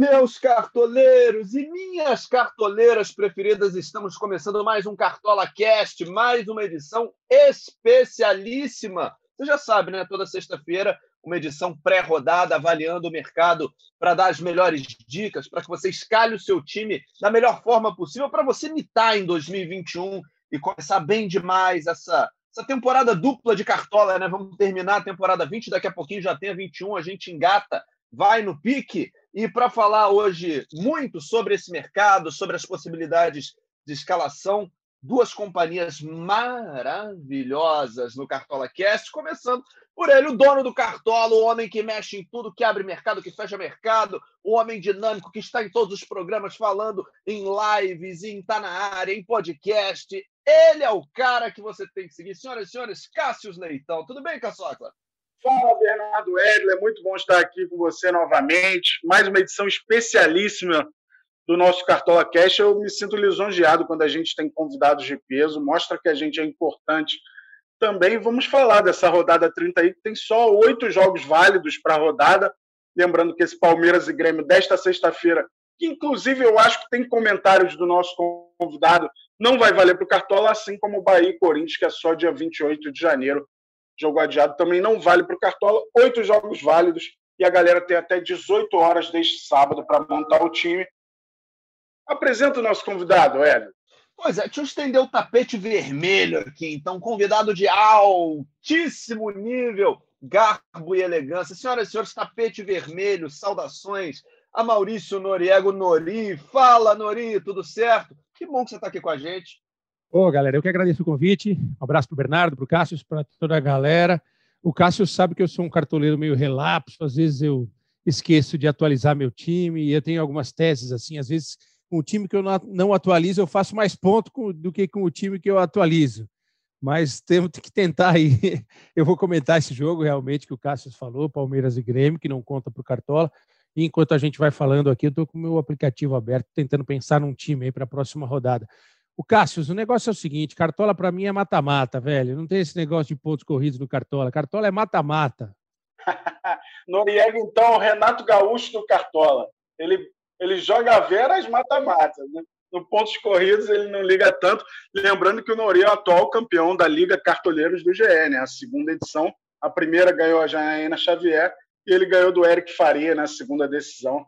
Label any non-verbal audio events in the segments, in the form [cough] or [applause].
Meus cartoleiros e minhas cartoleiras preferidas, estamos começando mais um Cartola Cast, mais uma edição especialíssima. Você já sabe, né? Toda sexta-feira, uma edição pré-rodada, avaliando o mercado para dar as melhores dicas, para que você escalhe o seu time da melhor forma possível, para você mitar em 2021 e começar bem demais essa, essa temporada dupla de Cartola, né? Vamos terminar a temporada 20, daqui a pouquinho já tem a 21, a gente engata, vai no pique. E para falar hoje muito sobre esse mercado, sobre as possibilidades de escalação, duas companhias maravilhosas no Cartola Cast, começando por ele, o dono do Cartola, o homem que mexe em tudo, que abre mercado, que fecha mercado, o homem dinâmico que está em todos os programas falando em lives, em tá na área, em podcast. Ele é o cara que você tem que seguir. Senhoras e senhores, Cássio Leitão. Tudo bem, Caçocla? Fala, Bernardo Edler, é muito bom estar aqui com você novamente. Mais uma edição especialíssima do nosso Cartola Cash. Eu me sinto lisonjeado quando a gente tem convidados de peso, mostra que a gente é importante. Também vamos falar dessa rodada 30 aí, que tem só oito jogos válidos para a rodada. Lembrando que esse Palmeiras e Grêmio desta sexta-feira, que inclusive eu acho que tem comentários do nosso convidado, não vai valer para o Cartola, assim como o Bahia e Corinthians, que é só dia 28 de janeiro jogo adiado também não vale para o Cartola. Oito jogos válidos e a galera tem até 18 horas deste sábado para montar o time. Apresenta o nosso convidado, Hélio. Pois é, deixa eu estender o tapete vermelho aqui. Então, convidado de altíssimo nível, garbo e elegância. Senhoras e senhores, tapete vermelho, saudações a Maurício Noriego Nori. Fala, Nori, tudo certo? Que bom que você está aqui com a gente. Ô, galera, eu que agradeço o convite. Um abraço para o Bernardo, para o Cássio, para toda a galera. O Cássio sabe que eu sou um cartoleiro meio relapso, às vezes eu esqueço de atualizar meu time e eu tenho algumas teses assim, às vezes com o time que eu não atualizo eu faço mais ponto do que com o time que eu atualizo. Mas temos que tentar aí. [laughs] Eu vou comentar esse jogo realmente que o Cássio falou, Palmeiras e Grêmio, que não conta para o Cartola. E enquanto a gente vai falando aqui, eu estou com o meu aplicativo aberto, tentando pensar num time aí para a próxima rodada. O Cássio, o negócio é o seguinte: Cartola para mim é mata-mata, velho. Não tem esse negócio de pontos corridos no Cartola. Cartola é mata-mata. [laughs] Noriega, então, Renato Gaúcho do Cartola. Ele, ele joga veras mata-mata. Né? No pontos corridos ele não liga tanto. Lembrando que o Noriega é o atual campeão da Liga Cartoleiros do GE, né? A segunda edição. A primeira ganhou a Janaína Xavier e ele ganhou do Eric Faria na segunda decisão.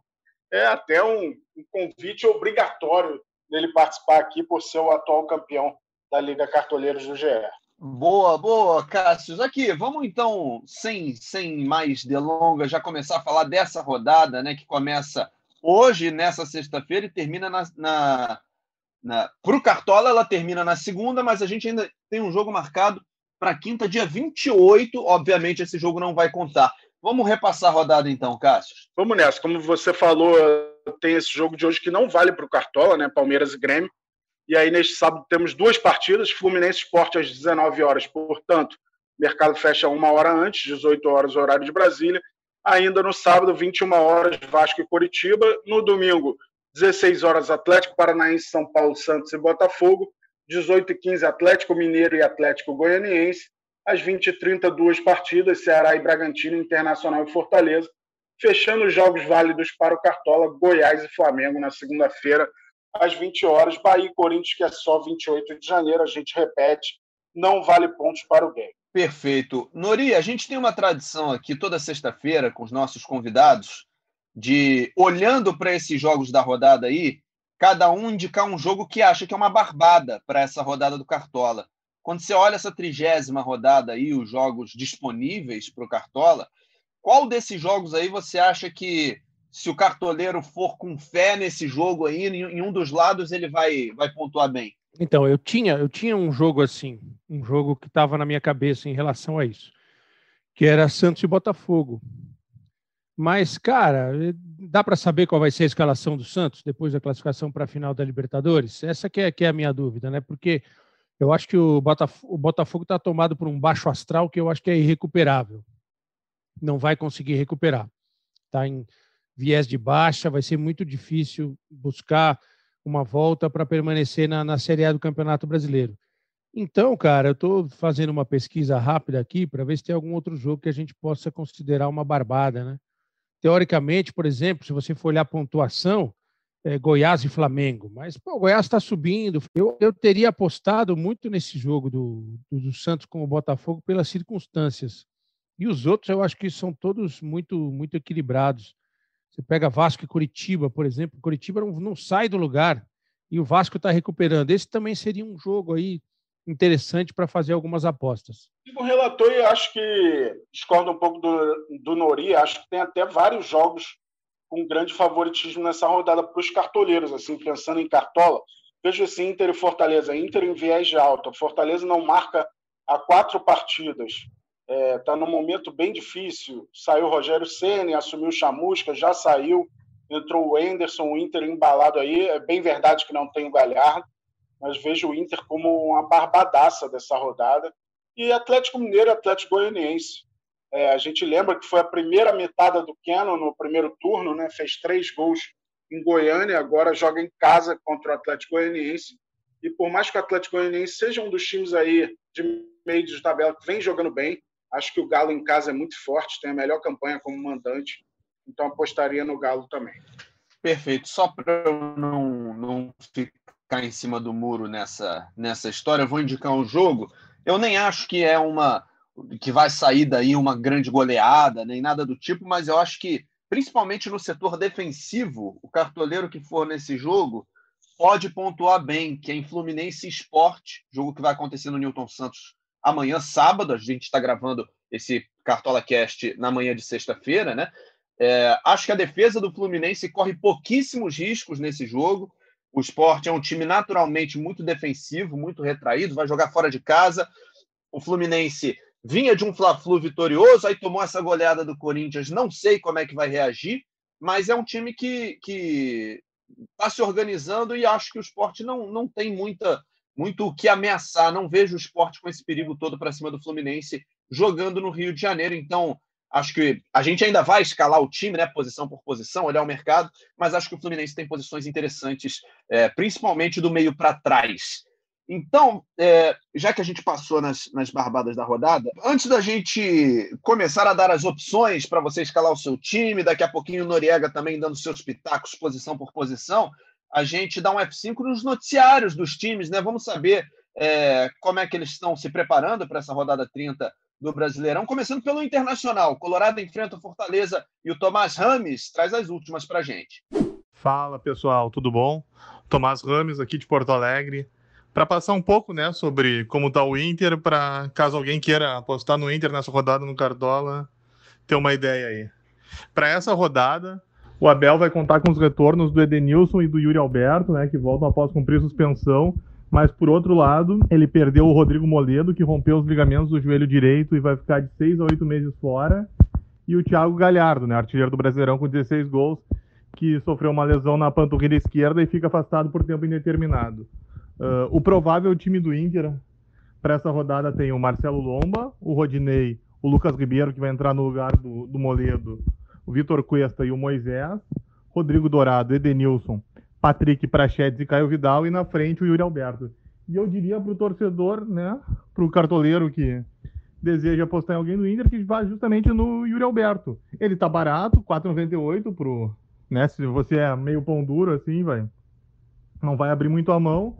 É até um, um convite obrigatório dele participar aqui por ser o atual campeão da Liga Cartoleiros do GE. Boa, boa, Cássio. Aqui, vamos então, sem, sem mais delongas, já começar a falar dessa rodada, né, que começa hoje, nessa sexta-feira, e termina na. na, na... Para o Cartola, ela termina na segunda, mas a gente ainda tem um jogo marcado para quinta, dia 28. Obviamente, esse jogo não vai contar. Vamos repassar a rodada então, Cássio. Vamos nessa. Como você falou, tem esse jogo de hoje que não vale para o Cartola, né? Palmeiras e Grêmio. E aí, neste sábado, temos duas partidas: Fluminense Esporte às 19 horas. Portanto, mercado fecha uma hora antes, 18 horas, horário de Brasília. Ainda no sábado, 21 horas, Vasco e Coritiba. No domingo, 16 horas, Atlético Paranaense, São Paulo, Santos e Botafogo. 18 e 15, Atlético Mineiro e Atlético Goianiense. Às 20h30, duas partidas: Ceará e Bragantino, Internacional e Fortaleza fechando os jogos válidos para o Cartola, Goiás e Flamengo na segunda-feira, às 20 horas. Bahia e Corinthians, que é só 28 de janeiro, a gente repete, não vale pontos para o game. Perfeito. Nori, a gente tem uma tradição aqui toda sexta-feira com os nossos convidados de, olhando para esses jogos da rodada aí, cada um indicar um jogo que acha que é uma barbada para essa rodada do Cartola. Quando você olha essa trigésima rodada aí, os jogos disponíveis para o Cartola, qual desses jogos aí você acha que, se o cartoleiro for com fé nesse jogo aí, em um dos lados ele vai, vai pontuar bem? Então, eu tinha, eu tinha um jogo assim, um jogo que estava na minha cabeça em relação a isso, que era Santos e Botafogo. Mas, cara, dá para saber qual vai ser a escalação do Santos depois da classificação para a final da Libertadores? Essa que é, que é a minha dúvida, né? Porque eu acho que o Botafogo está tomado por um baixo astral que eu acho que é irrecuperável não vai conseguir recuperar. Está em viés de baixa, vai ser muito difícil buscar uma volta para permanecer na, na Série A do Campeonato Brasileiro. Então, cara, eu estou fazendo uma pesquisa rápida aqui para ver se tem algum outro jogo que a gente possa considerar uma barbada, né? teoricamente, por exemplo, se você for olhar a pontuação, é, Goiás e Flamengo, mas pô, o Goiás está subindo. Eu, eu teria apostado muito nesse jogo do, do, do, Santos com o Botafogo pelas circunstâncias. E os outros eu acho que são todos muito, muito equilibrados. Você pega Vasco e Curitiba, por exemplo. Curitiba não, não sai do lugar e o Vasco está recuperando. Esse também seria um jogo aí interessante para fazer algumas apostas. O relator, eu acho que discordo um pouco do, do Nori, acho que tem até vários jogos com grande favoritismo nessa rodada para os cartoleiros, assim, pensando em cartola. Vejo esse Inter e Fortaleza. Inter em viés de alta. Fortaleza não marca há quatro partidas. Está é, tá num momento bem difícil. Saiu o Rogério Ceni, assumiu o Chamusca, já saiu. Entrou o Enderson, o Inter embalado aí. É bem verdade que não tem o Galhardo mas vejo o Inter como uma barbadaça dessa rodada. E Atlético Mineiro e Atlético Goianiense. É, a gente lembra que foi a primeira metade do Keno no primeiro turno, né? fez três gols em Goiânia, agora joga em casa contra o Atlético Goianiense. E por mais que o Atlético Goianiense seja um dos times aí de meio de tabela que vem jogando bem, acho que o Galo em casa é muito forte, tem a melhor campanha como mandante, então apostaria no Galo também. Perfeito. Só para eu não, não ficar em cima do muro nessa, nessa história, eu vou indicar um jogo. Eu nem acho que é uma que vai sair daí uma grande goleada, nem nada do tipo, mas eu acho que, principalmente no setor defensivo, o cartoleiro que for nesse jogo pode pontuar bem, que é em Fluminense Esporte, jogo que vai acontecer no Newton Santos amanhã, sábado. A gente está gravando esse Cartola Cast na manhã de sexta-feira, né? É, acho que a defesa do Fluminense corre pouquíssimos riscos nesse jogo. O esporte é um time naturalmente muito defensivo, muito retraído, vai jogar fora de casa. O Fluminense vinha de um Fla-Flu vitorioso, aí tomou essa goleada do Corinthians, não sei como é que vai reagir, mas é um time que está se organizando e acho que o esporte não, não tem muita, muito o que ameaçar. Não vejo o esporte com esse perigo todo para cima do Fluminense jogando no Rio de Janeiro. Então, Acho que a gente ainda vai escalar o time, né, posição por posição, olhar o mercado, mas acho que o Fluminense tem posições interessantes, é, principalmente do meio para trás. Então, é, já que a gente passou nas, nas barbadas da rodada, antes da gente começar a dar as opções para você escalar o seu time, daqui a pouquinho o Noriega também dando seus pitacos posição por posição, a gente dá um F5 nos noticiários dos times, né? Vamos saber é, como é que eles estão se preparando para essa rodada 30 do Brasileirão, começando pelo Internacional. Colorado enfrenta o Fortaleza e o Tomás Rames traz as últimas para gente. Fala pessoal, tudo bom? Tomás Rames aqui de Porto Alegre para passar um pouco, né, sobre como está o Inter, para caso alguém queira apostar no Inter nessa rodada no Cartola, ter uma ideia aí. Para essa rodada, o Abel vai contar com os retornos do Edenilson e do Yuri Alberto, né, que voltam após cumprir suspensão mas, por outro lado, ele perdeu o Rodrigo Moledo, que rompeu os ligamentos do joelho direito e vai ficar de seis a oito meses fora. E o Thiago Galhardo, né, artilheiro do Brasileirão com 16 gols, que sofreu uma lesão na panturrilha esquerda e fica afastado por tempo indeterminado. Uh, o provável time do Inter para essa rodada tem o Marcelo Lomba, o Rodinei, o Lucas Ribeiro, que vai entrar no lugar do, do Moledo, o Vitor Cuesta e o Moisés, Rodrigo Dourado, Edenilson, Patrick Prachedes e Caio Vidal, e na frente o Yuri Alberto. E eu diria para o torcedor, né, para o cartoleiro que deseja apostar em alguém do Inter, que vá justamente no Yuri Alberto. Ele tá barato, 4,98 pro, né, se você é meio pão duro assim, vai, não vai abrir muito a mão.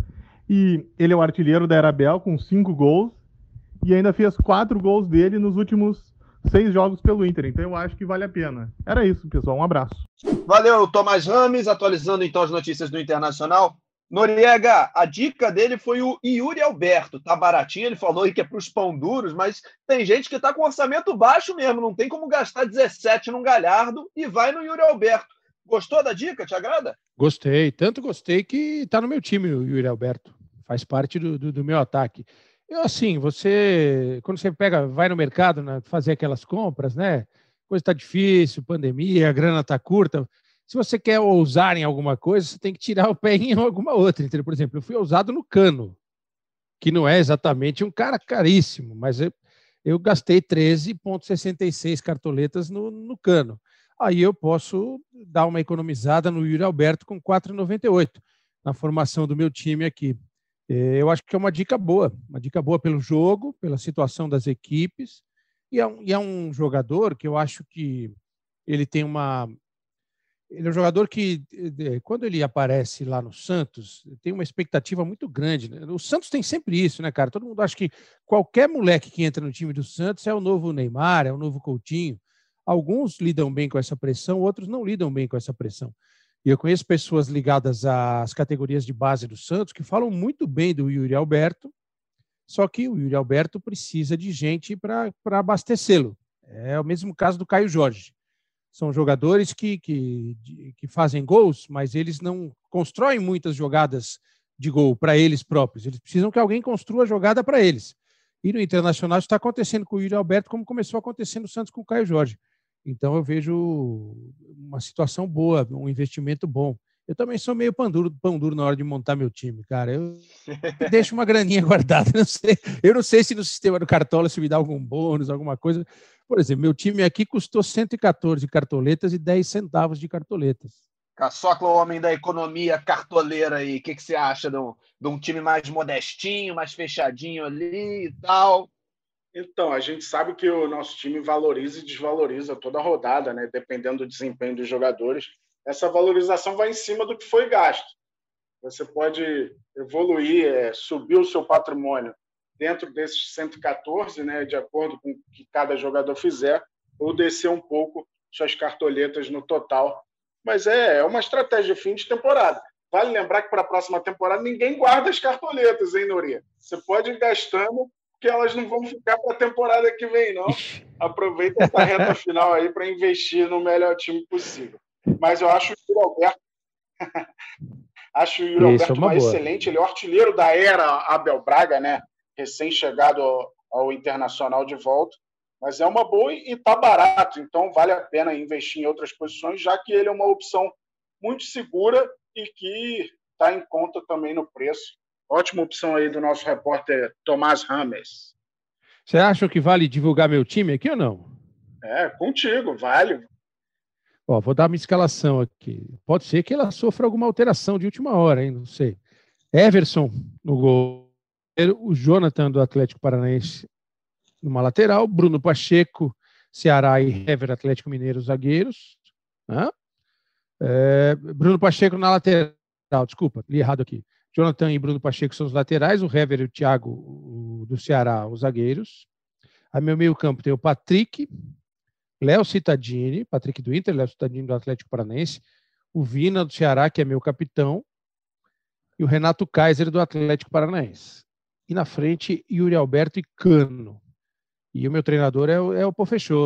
E ele é o artilheiro da Erabel com cinco gols e ainda fez quatro gols dele nos últimos seis jogos pelo Inter, então eu acho que vale a pena. Era isso, pessoal. Um abraço. Valeu, Tomás Rames, atualizando então as notícias do Internacional. Noriega, a dica dele foi o Yuri Alberto. Tá baratinho, ele falou aí que é para os pão duros, mas tem gente que tá com orçamento baixo mesmo, não tem como gastar 17 num Galhardo e vai no Yuri Alberto. Gostou da dica? Te agrada? Gostei, tanto gostei que tá no meu time o Yuri Alberto. Faz parte do, do, do meu ataque. Eu, assim, você, quando você pega, vai no mercado né, fazer aquelas compras, né? Coisa está difícil, pandemia, a grana está curta. Se você quer ousar em alguma coisa, você tem que tirar o pé [laughs] em alguma outra. Entendeu? Por exemplo, eu fui ousado no cano, que não é exatamente um cara caríssimo, mas eu, eu gastei 13,66 cartoletas no, no cano. Aí eu posso dar uma economizada no Yuri Alberto com 4,98 na formação do meu time aqui. É, eu acho que é uma dica boa, uma dica boa pelo jogo, pela situação das equipes, e é um, e é um jogador que eu acho que ele tem uma. Ele é um jogador que, quando ele aparece lá no Santos, tem uma expectativa muito grande. Né? O Santos tem sempre isso, né, cara? Todo mundo acha que qualquer moleque que entra no time do Santos é o novo Neymar, é o novo Coutinho. Alguns lidam bem com essa pressão, outros não lidam bem com essa pressão. E eu conheço pessoas ligadas às categorias de base do Santos que falam muito bem do Yuri Alberto, só que o Yuri Alberto precisa de gente para abastecê-lo. É o mesmo caso do Caio Jorge. São jogadores que, que, que fazem gols, mas eles não constroem muitas jogadas de gol para eles próprios. Eles precisam que alguém construa a jogada para eles. E no Internacional está acontecendo com o Yuri Alberto, como começou a acontecer no Santos com o Caio Jorge. Então eu vejo uma situação boa, um investimento bom. Eu também sou meio pão duro, pão duro na hora de montar meu time, cara. Eu [laughs] deixo uma graninha guardada. Não sei, eu não sei se no sistema do Cartola se me dá algum bônus, alguma coisa. Por exemplo, meu time aqui custou 114 cartoletas e 10 centavos de cartoletas. Caçocla, o homem da economia cartoleira aí. O que, que você acha de um, de um time mais modestinho, mais fechadinho ali e tal? Então, a gente sabe que o nosso time valoriza e desvaloriza toda a rodada, né? dependendo do desempenho dos jogadores. Essa valorização vai em cima do que foi gasto. Você pode evoluir, é, subir o seu patrimônio dentro desses 114, né, de acordo com o que cada jogador fizer, ou descer um pouco suas cartoletas no total. Mas é, é uma estratégia de fim de temporada. Vale lembrar que para a próxima temporada ninguém guarda as cartoletas, hein, Noria? Você pode ir gastando que elas não vão ficar para a temporada que vem, não. Aproveita essa reta [laughs] final aí para investir no melhor time possível. Mas eu acho o Yuri Alberto, [laughs] acho o Yuri Alberto é uma, uma excelente, ele é o artilheiro da era Abel Braga, né? Recém-chegado ao, ao, Internacional de volta. Mas é uma boa e está barato, então vale a pena investir em outras posições, já que ele é uma opção muito segura e que está em conta também no preço Ótima opção aí do nosso repórter Tomás Rames. Você acha que vale divulgar meu time aqui ou não? É, contigo, vale. Ó, vou dar uma escalação aqui. Pode ser que ela sofra alguma alteração de última hora, hein? Não sei. Everson no gol. O Jonathan do Atlético Paranaense numa lateral. Bruno Pacheco, Ceará e Hever Atlético Mineiro, zagueiros. É, Bruno Pacheco na lateral. Desculpa, li errado aqui. Jonathan e Bruno Pacheco são os laterais, o Hever e o Thiago do Ceará, os zagueiros. Aí meu meio campo tem o Patrick, Léo Cittadini, Patrick do Inter, Léo Cittadini do Atlético Paranaense, o Vina do Ceará, que é meu capitão, e o Renato Kaiser do Atlético Paranaense. E na frente, Yuri Alberto e Cano. E o meu treinador é o, é o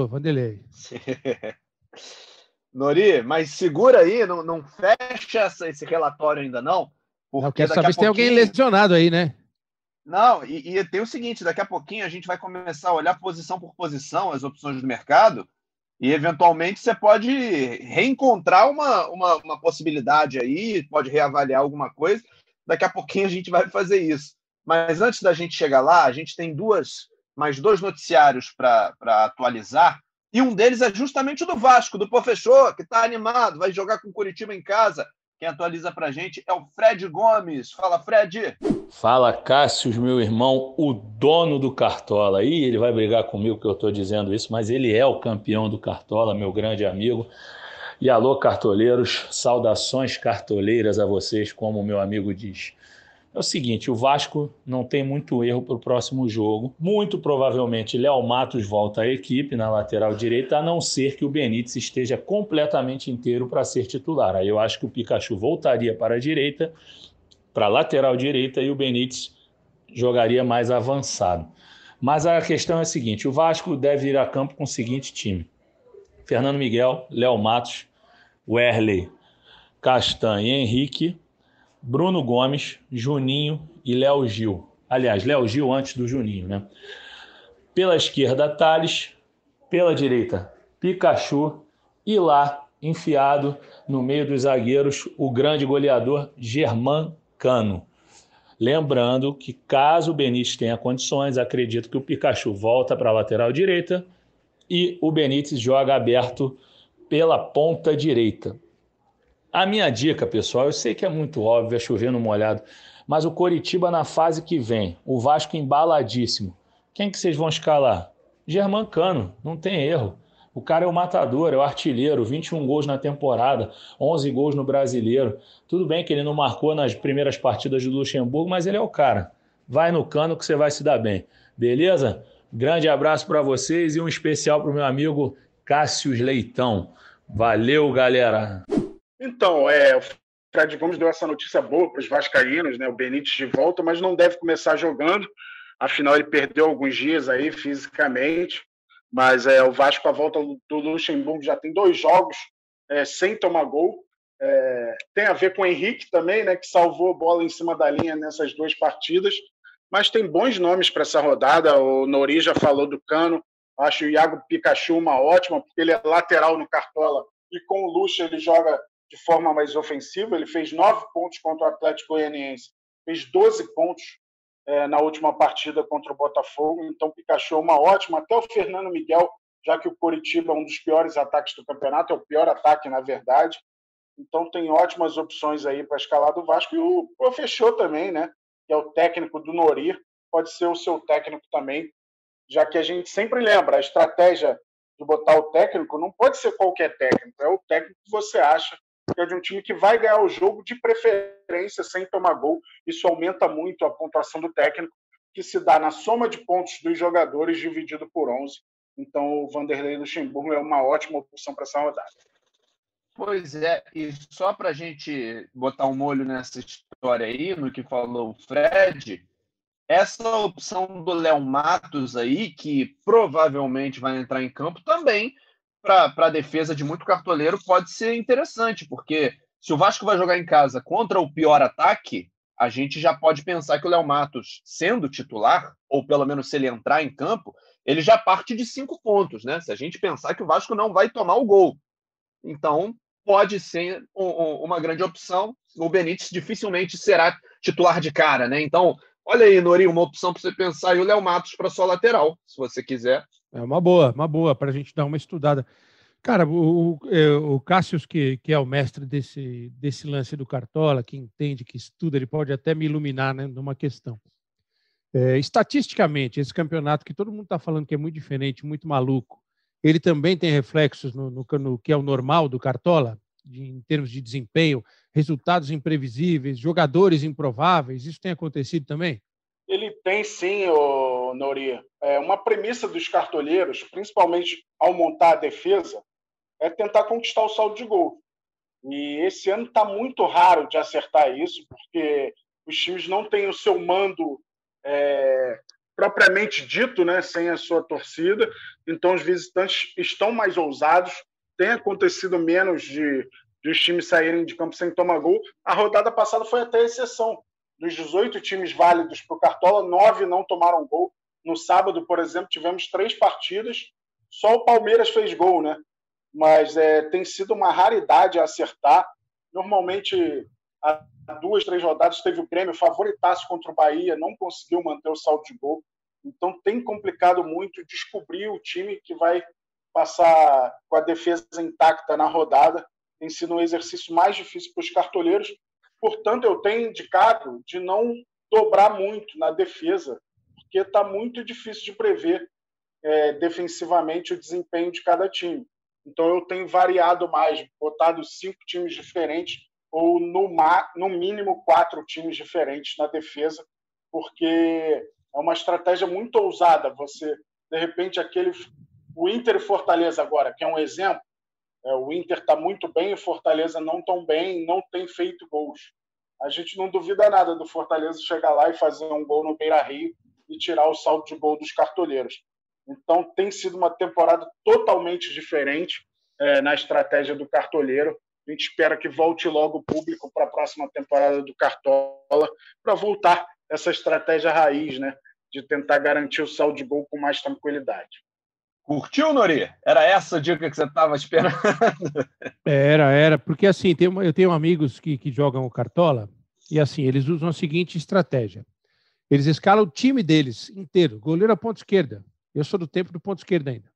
Vanderlei. [laughs] Nori, mas segura aí, não, não fecha esse relatório ainda não, porque eu quero saber se tem alguém lesionado aí, né? Não, e, e, tem o seguinte: daqui a pouquinho a gente vai começar a olhar posição por posição as opções do mercado, e eventualmente você pode reencontrar uma, uma, uma possibilidade aí, pode reavaliar alguma coisa. Daqui a pouquinho a gente vai fazer isso. Mas antes da gente chegar lá, a gente tem duas, mais dois noticiários para atualizar. E um deles é justamente o do Vasco, do Professor, que está animado, vai jogar com o Curitiba em casa. Quem atualiza para a gente é o Fred Gomes. Fala, Fred. Fala, Cássio, meu irmão, o dono do Cartola. Ih, ele vai brigar comigo que eu estou dizendo isso, mas ele é o campeão do Cartola, meu grande amigo. E alô, cartoleiros, saudações cartoleiras a vocês, como o meu amigo diz. É o seguinte, o Vasco não tem muito erro para o próximo jogo. Muito provavelmente Léo Matos volta à equipe na lateral direita, a não ser que o Benítez esteja completamente inteiro para ser titular. Aí eu acho que o Pikachu voltaria para a direita, para a lateral direita, e o Benítez jogaria mais avançado. Mas a questão é a seguinte: o Vasco deve ir a campo com o seguinte time: Fernando Miguel, Léo Matos, Werley, Castanha e Henrique Bruno Gomes, Juninho e Léo Gil. Aliás, Léo Gil antes do Juninho, né? Pela esquerda, Thales. Pela direita, Pikachu. E lá, enfiado no meio dos zagueiros, o grande goleador Germán Cano. Lembrando que, caso o Benítez tenha condições, acredito que o Pikachu volta para a lateral direita e o Benítez joga aberto pela ponta direita. A minha dica, pessoal, eu sei que é muito óbvio, é chover no molhado, mas o Coritiba na fase que vem, o Vasco embaladíssimo. Quem que vocês vão escalar? Germancano, não tem erro. O cara é o matador, é o artilheiro, 21 gols na temporada, 11 gols no brasileiro. Tudo bem que ele não marcou nas primeiras partidas do Luxemburgo, mas ele é o cara. Vai no cano que você vai se dar bem. Beleza? Grande abraço para vocês e um especial para o meu amigo Cássio Leitão. Valeu, galera. Então, é, o Fred Gomes deu essa notícia boa para os vascaínos, né? O Benítez de volta, mas não deve começar jogando. Afinal, ele perdeu alguns dias aí fisicamente. Mas é, o Vasco, a volta do Luxemburgo, já tem dois jogos é, sem tomar gol. É, tem a ver com o Henrique também, né, que salvou bola em cima da linha nessas duas partidas. Mas tem bons nomes para essa rodada. O Nori já falou do Cano. Acho o Iago Pikachu uma ótima, porque ele é lateral no Cartola e com o Lucha ele joga de forma mais ofensiva. Ele fez nove pontos contra o Atlético Goianiense, fez 12 pontos é, na última partida contra o Botafogo. Então, Pikachu é uma ótima. Até o Fernando Miguel, já que o Coritiba é um dos piores ataques do campeonato, é o pior ataque, na verdade. Então, tem ótimas opções aí para escalar do Vasco. E o, o Fechou também, né? Que é o técnico do Nori, pode ser o seu técnico também, já que a gente sempre lembra, a estratégia de botar o técnico não pode ser qualquer técnico, é o técnico que você acha que é de um time que vai ganhar o jogo de preferência sem tomar gol. Isso aumenta muito a pontuação do técnico, que se dá na soma de pontos dos jogadores dividido por 11. Então, o Vanderlei Luxemburgo é uma ótima opção para essa rodada. Pois é, e só para a gente botar um molho nessa história aí, no que falou o Fred, essa opção do Léo Matos aí, que provavelmente vai entrar em campo, também para a defesa de muito cartoleiro pode ser interessante, porque se o Vasco vai jogar em casa contra o pior ataque, a gente já pode pensar que o Léo Matos, sendo titular, ou pelo menos se ele entrar em campo, ele já parte de cinco pontos, né? Se a gente pensar que o Vasco não vai tomar o gol. Então, pode ser um, um, uma grande opção. O Benítez dificilmente será titular de cara, né? Então, olha aí, Nori, uma opção para você pensar e o Léo Matos para sua lateral, se você quiser. É uma boa, uma boa para a gente dar uma estudada. Cara, o, o, o Cássio, que, que é o mestre desse, desse lance do Cartola, que entende, que estuda, ele pode até me iluminar né, numa questão. É, estatisticamente, esse campeonato que todo mundo está falando que é muito diferente, muito maluco, ele também tem reflexos no, no, no que é o normal do Cartola, de, em termos de desempenho, resultados imprevisíveis, jogadores improváveis, isso tem acontecido também? Ele tem sim, o Nori. É uma premissa dos cartolheiros, principalmente ao montar a defesa, é tentar conquistar o saldo de gol. E esse ano está muito raro de acertar isso, porque os times não têm o seu mando é, propriamente dito, né, sem a sua torcida. Então, os visitantes estão mais ousados. Tem acontecido menos de, de os times saírem de campo sem tomar gol. A rodada passada foi até exceção dos 18 times válidos para o Cartola, nove não tomaram gol. No sábado, por exemplo, tivemos três partidas, só o Palmeiras fez gol, né? Mas é, tem sido uma raridade acertar. Normalmente, há duas, três rodadas, teve o Grêmio favoritaço contra o Bahia, não conseguiu manter o saldo de gol. Então, tem complicado muito descobrir o time que vai passar com a defesa intacta na rodada. Tem sido um exercício mais difícil para os cartoleiros, Portanto, eu tenho indicado de não dobrar muito na defesa, porque está muito difícil de prever é, defensivamente o desempenho de cada time. Então, eu tenho variado mais, botado cinco times diferentes ou, no, no mínimo, quatro times diferentes na defesa, porque é uma estratégia muito ousada. Você, de repente, aquele. O Inter Fortaleza agora, que é um exemplo, o Inter está muito bem, o Fortaleza não tão bem, não tem feito gols. A gente não duvida nada do Fortaleza chegar lá e fazer um gol no Beira Rio e tirar o saldo de gol dos cartoleiros. Então tem sido uma temporada totalmente diferente é, na estratégia do cartoleiro. A gente espera que volte logo o público para a próxima temporada do Cartola para voltar essa estratégia raiz, né, de tentar garantir o saldo de gol com mais tranquilidade. Curtiu, Nori? Era essa a dica que você estava esperando? Era, era, porque assim, eu tenho amigos que, que jogam Cartola e assim, eles usam a seguinte estratégia. Eles escalam o time deles inteiro, goleiro a ponta esquerda. Eu sou do tempo do ponto esquerda ainda.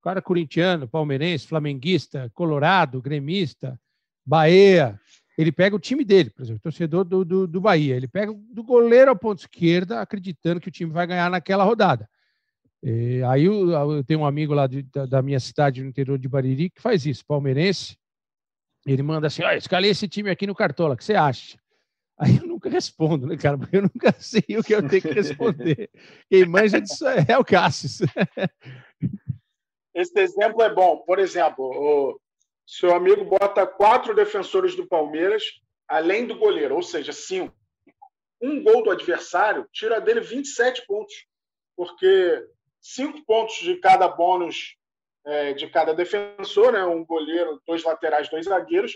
O cara corintiano, palmeirense, flamenguista, colorado, gremista, Bahia. Ele pega o time dele, por exemplo, torcedor do, do, do Bahia. Ele pega do goleiro a ponta esquerda, acreditando que o time vai ganhar naquela rodada E aí eu, eu, tenho um amigo lá de, da, da, minha cidade, no interior de Bariri, que faz isso, palmeirense. Ele manda assim: olha, escalei esse time aqui no Cartola, o que você acha? Aí eu nunca respondo, né, cara? Porque eu nunca [laughs] sei o que eu tenho que responder. Quem manja disso é o Cassius. [laughs] Esse exemplo é bom. Por exemplo, o seu amigo bota quatro defensores do Palmeiras, além do goleiro, ou seja, cinco. Um gol do adversário tira dele 27 pontos, porque cinco pontos de cada bônus é, de cada defensor, né? um goleiro, dois laterais, dois zagueiros,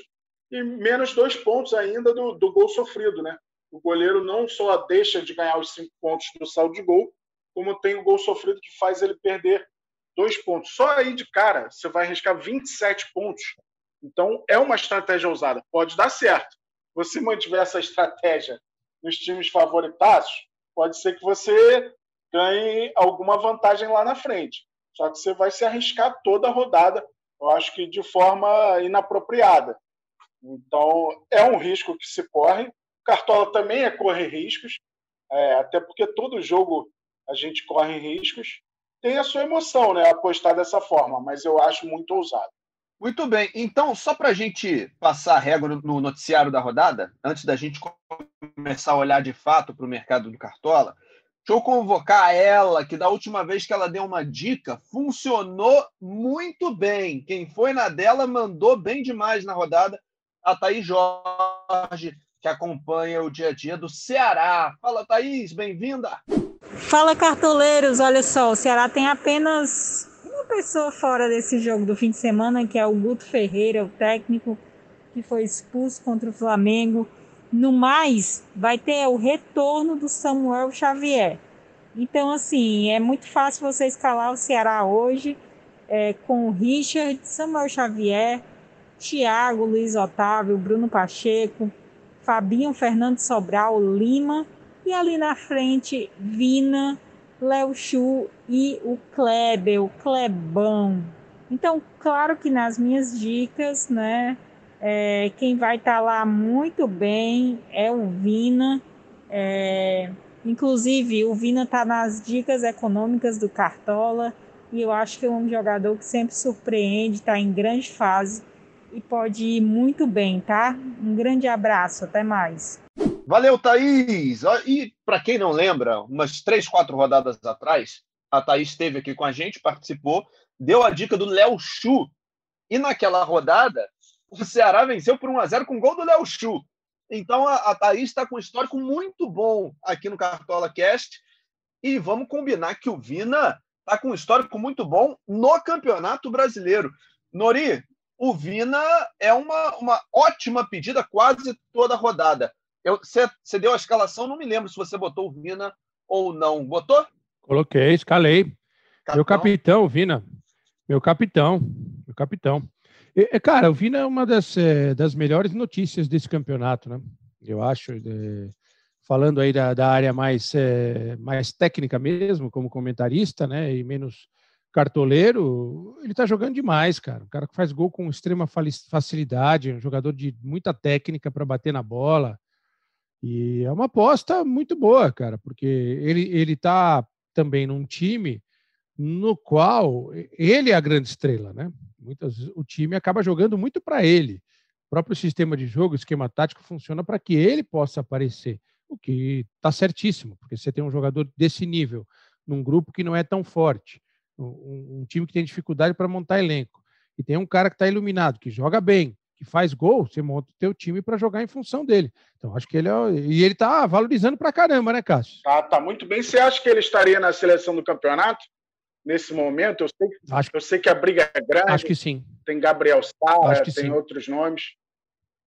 e menos dois pontos ainda do, do gol sofrido. Né? O goleiro não só deixa de ganhar os cinco pontos do saldo de gol, como tem o gol sofrido que faz ele perder dois pontos. Só aí de cara você vai arriscar 27 pontos. Então é uma estratégia ousada. Pode dar certo. Você mantiver essa estratégia nos times favoritados, pode ser que você ganhe alguma vantagem lá na frente. Só que você vai se arriscar toda a rodada, eu acho que de forma inapropriada. Então, é um risco que se corre. Cartola também é correr riscos, é, até porque todo jogo a gente corre riscos. Tem a sua emoção, né? Apostar dessa forma, mas eu acho muito ousado. Muito bem. Então, só para a gente passar a régua no noticiário da rodada, antes da gente começar a olhar de fato para o mercado do Cartola, deixa eu convocar ela, que da última vez que ela deu uma dica, funcionou muito bem. Quem foi na dela mandou bem demais na rodada a Thaís Jorge, que acompanha o dia a dia do Ceará. Fala, Thaís, bem-vinda! Fala, cartoleiros! Olha só, o Ceará tem apenas uma pessoa fora desse jogo do fim de semana, que é o Guto Ferreira, o técnico que foi expulso contra o Flamengo. No mais, vai ter o retorno do Samuel Xavier. Então, assim, é muito fácil você escalar o Ceará hoje é, com o Richard, Samuel Xavier, Thiago, Luiz Otávio, Bruno Pacheco, Fabinho Fernando Sobral, Lima e ali na frente Vina, Léo Chu e o Kleber, o Klebão. Então, claro que nas minhas dicas, né, é, quem vai estar tá lá muito bem é o Vina. É, inclusive, o Vina está nas dicas econômicas do Cartola e eu acho que é um jogador que sempre surpreende, está em grande fase e pode ir muito bem, tá? Um grande abraço, até mais. Valeu, Thaís! E para quem não lembra, umas três, quatro rodadas atrás, a Thaís esteve aqui com a gente, participou, deu a dica do Léo Chu. E naquela rodada, o Ceará venceu por 1 a 0 com gol do Léo Chu. Então a, a Thaís está com um histórico muito bom aqui no Cartola Cast. E vamos combinar que o Vina está com um histórico muito bom no Campeonato Brasileiro. Nori, o Vina é uma, uma ótima pedida quase toda a rodada. Você deu a escalação, não me lembro se você botou o Vina ou não. Botou? Coloquei, escalei. Capitão. Meu capitão, Vina. Meu capitão. Meu capitão. E, cara, o Vina é uma das, é, das melhores notícias desse campeonato, né? Eu acho. É, falando aí da, da área mais, é, mais técnica mesmo, como comentarista, né? E menos cartoleiro, ele tá jogando demais, cara. O cara que faz gol com extrema facilidade, um jogador de muita técnica para bater na bola. E é uma aposta muito boa, cara, porque ele, ele tá também num time no qual ele é a grande estrela, né? Muitas o time acaba jogando muito para ele. O próprio sistema de jogo, esquema tático funciona para que ele possa aparecer, o que está certíssimo, porque você tem um jogador desse nível num grupo que não é tão forte um, um time que tem dificuldade para montar elenco, e tem um cara que está iluminado, que joga bem, que faz gol, você monta o teu time para jogar em função dele. Então, acho que ele é. E ele está valorizando para caramba, né, Cássio? Tá, tá muito bem. Você acha que ele estaria na seleção do campeonato? Nesse momento, eu sei, acho, eu sei que a briga é grande. Acho que sim. Tem Gabriel Sara, tem sim. outros nomes.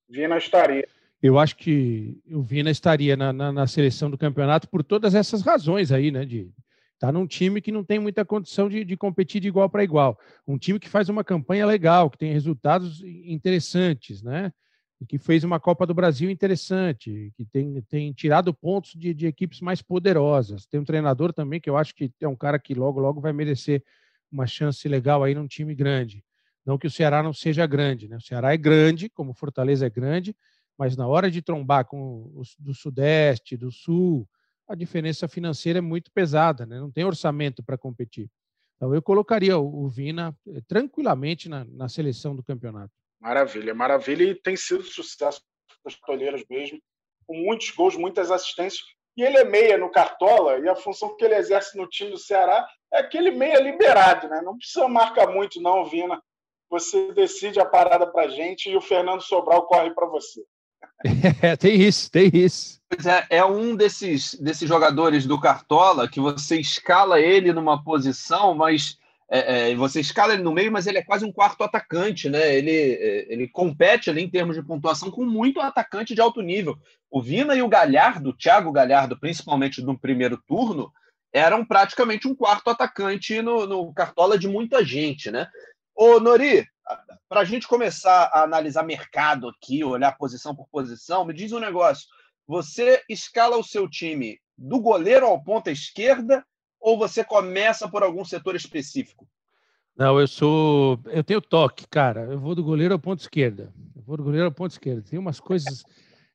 Vina estaria. Eu acho que o Vina estaria na, na, na, seleção do campeonato por todas essas razões aí, né? De Está num time que não tem muita condição de, de competir de igual para igual. Um time que faz uma campanha legal, que tem resultados interessantes, né? Que fez uma Copa do Brasil interessante, que tem, tem tirado pontos de, de equipes mais poderosas. Tem um treinador também que eu acho que é um cara que logo, logo vai merecer uma chance legal aí num time grande. Não que o Ceará não seja grande, né? O Ceará é grande, como o Fortaleza é grande, mas na hora de trombar com os do Sudeste, do Sul, a diferença financeira é muito pesada, né? não tem orçamento para competir. Então, eu colocaria o Vina eh, tranquilamente na, na seleção do campeonato. Maravilha, maravilha. E tem sido sucesso dos Toleiros mesmo, com muitos gols, muitas assistências. E ele é meia no Cartola, e a função que ele exerce no time do Ceará é aquele meia liberado, né? Não precisa marcar muito, não, Vina. Você decide a parada para gente e o Fernando Sobral corre para você. [laughs] É, tem isso, tem isso. É, é um desses, desses jogadores do Cartola que você escala ele numa posição, mas é, é, você escala ele no meio, mas ele é quase um quarto atacante, né? Ele, é, ele compete ali em termos de pontuação com muito atacante de alto nível. O Vina e o Galhardo, o Thiago Galhardo, principalmente no primeiro turno, eram praticamente um quarto atacante no, no Cartola de muita gente, né? Ô, Nori, para a gente começar a analisar mercado aqui, olhar posição por posição, me diz um negócio. Você escala o seu time do goleiro ao ponta esquerda ou você começa por algum setor específico? Não, eu sou. Eu tenho toque, cara. Eu vou do goleiro ao ponto esquerda. Eu vou do goleiro ao ponto esquerda. Tem umas coisas.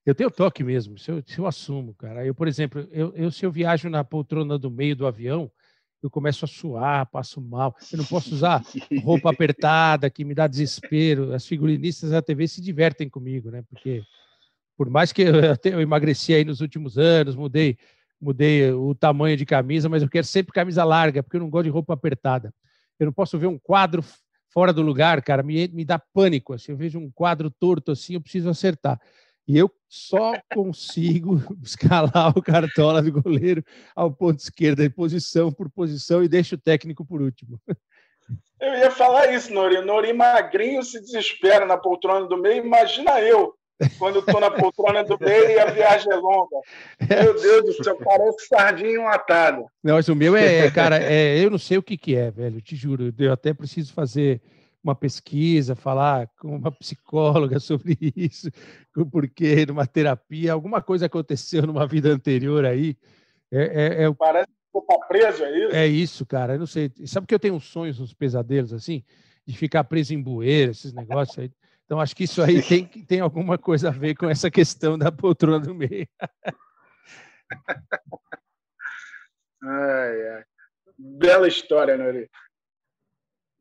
Eu tenho toque mesmo, isso eu, isso eu assumo, cara. Eu, por exemplo, eu, eu, se eu viajo na poltrona do meio do avião, eu começo a suar, passo mal. Eu não posso usar roupa apertada, que me dá desespero. As figurinistas da TV se divertem comigo, né? Porque por mais que eu, eu emagreci aí nos últimos anos, mudei, mudei o tamanho de camisa, mas eu quero sempre camisa larga, porque eu não gosto de roupa apertada. Eu não posso ver um quadro fora do lugar, cara, me, me dá pânico. Assim, eu vejo um quadro torto assim, eu preciso acertar. E eu só [laughs] consigo escalar o cartola do goleiro ao ponto esquerdo, em posição por posição, e deixo o técnico por último. Eu ia falar isso, Nori. Nori magrinho se desespera na poltrona do meio. Imagina eu, quando estou na poltrona do meio e a viagem é longa. Meu Deus do céu, parece sardinha enlatada. Não, mas o meu é, cara, é, eu não sei o que, que é, velho, te juro. Eu até preciso fazer uma pesquisa, falar com uma psicóloga [laughs] sobre isso, o porquê, numa terapia, alguma coisa aconteceu numa vida anterior aí. É, é, é... Parece que está preso, é isso? É isso, cara. Eu não sei. Sabe que eu tenho uns sonhos, uns pesadelos assim, de ficar preso em bueira, esses negócios aí. Então, acho que isso aí tem, tem alguma coisa a ver com essa questão da poltrona do meio. ai, ai. Bela história, Nori.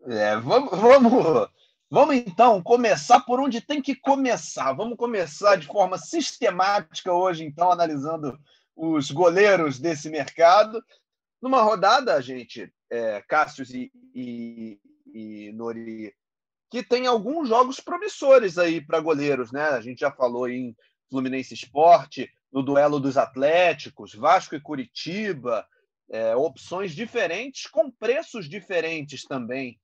É, vamos, vamos, vamos então começar por onde tem que começar. Vamos começar de forma sistemática hoje, então, analisando os goleiros desse mercado. Numa rodada, gente, é, Cássius e, e, e Nori, que tem alguns jogos promissores aí para goleiros, né? A gente já falou em Fluminense Esporte, no duelo dos Atléticos, Vasco e Curitiba, é, opções diferentes com preços diferentes também.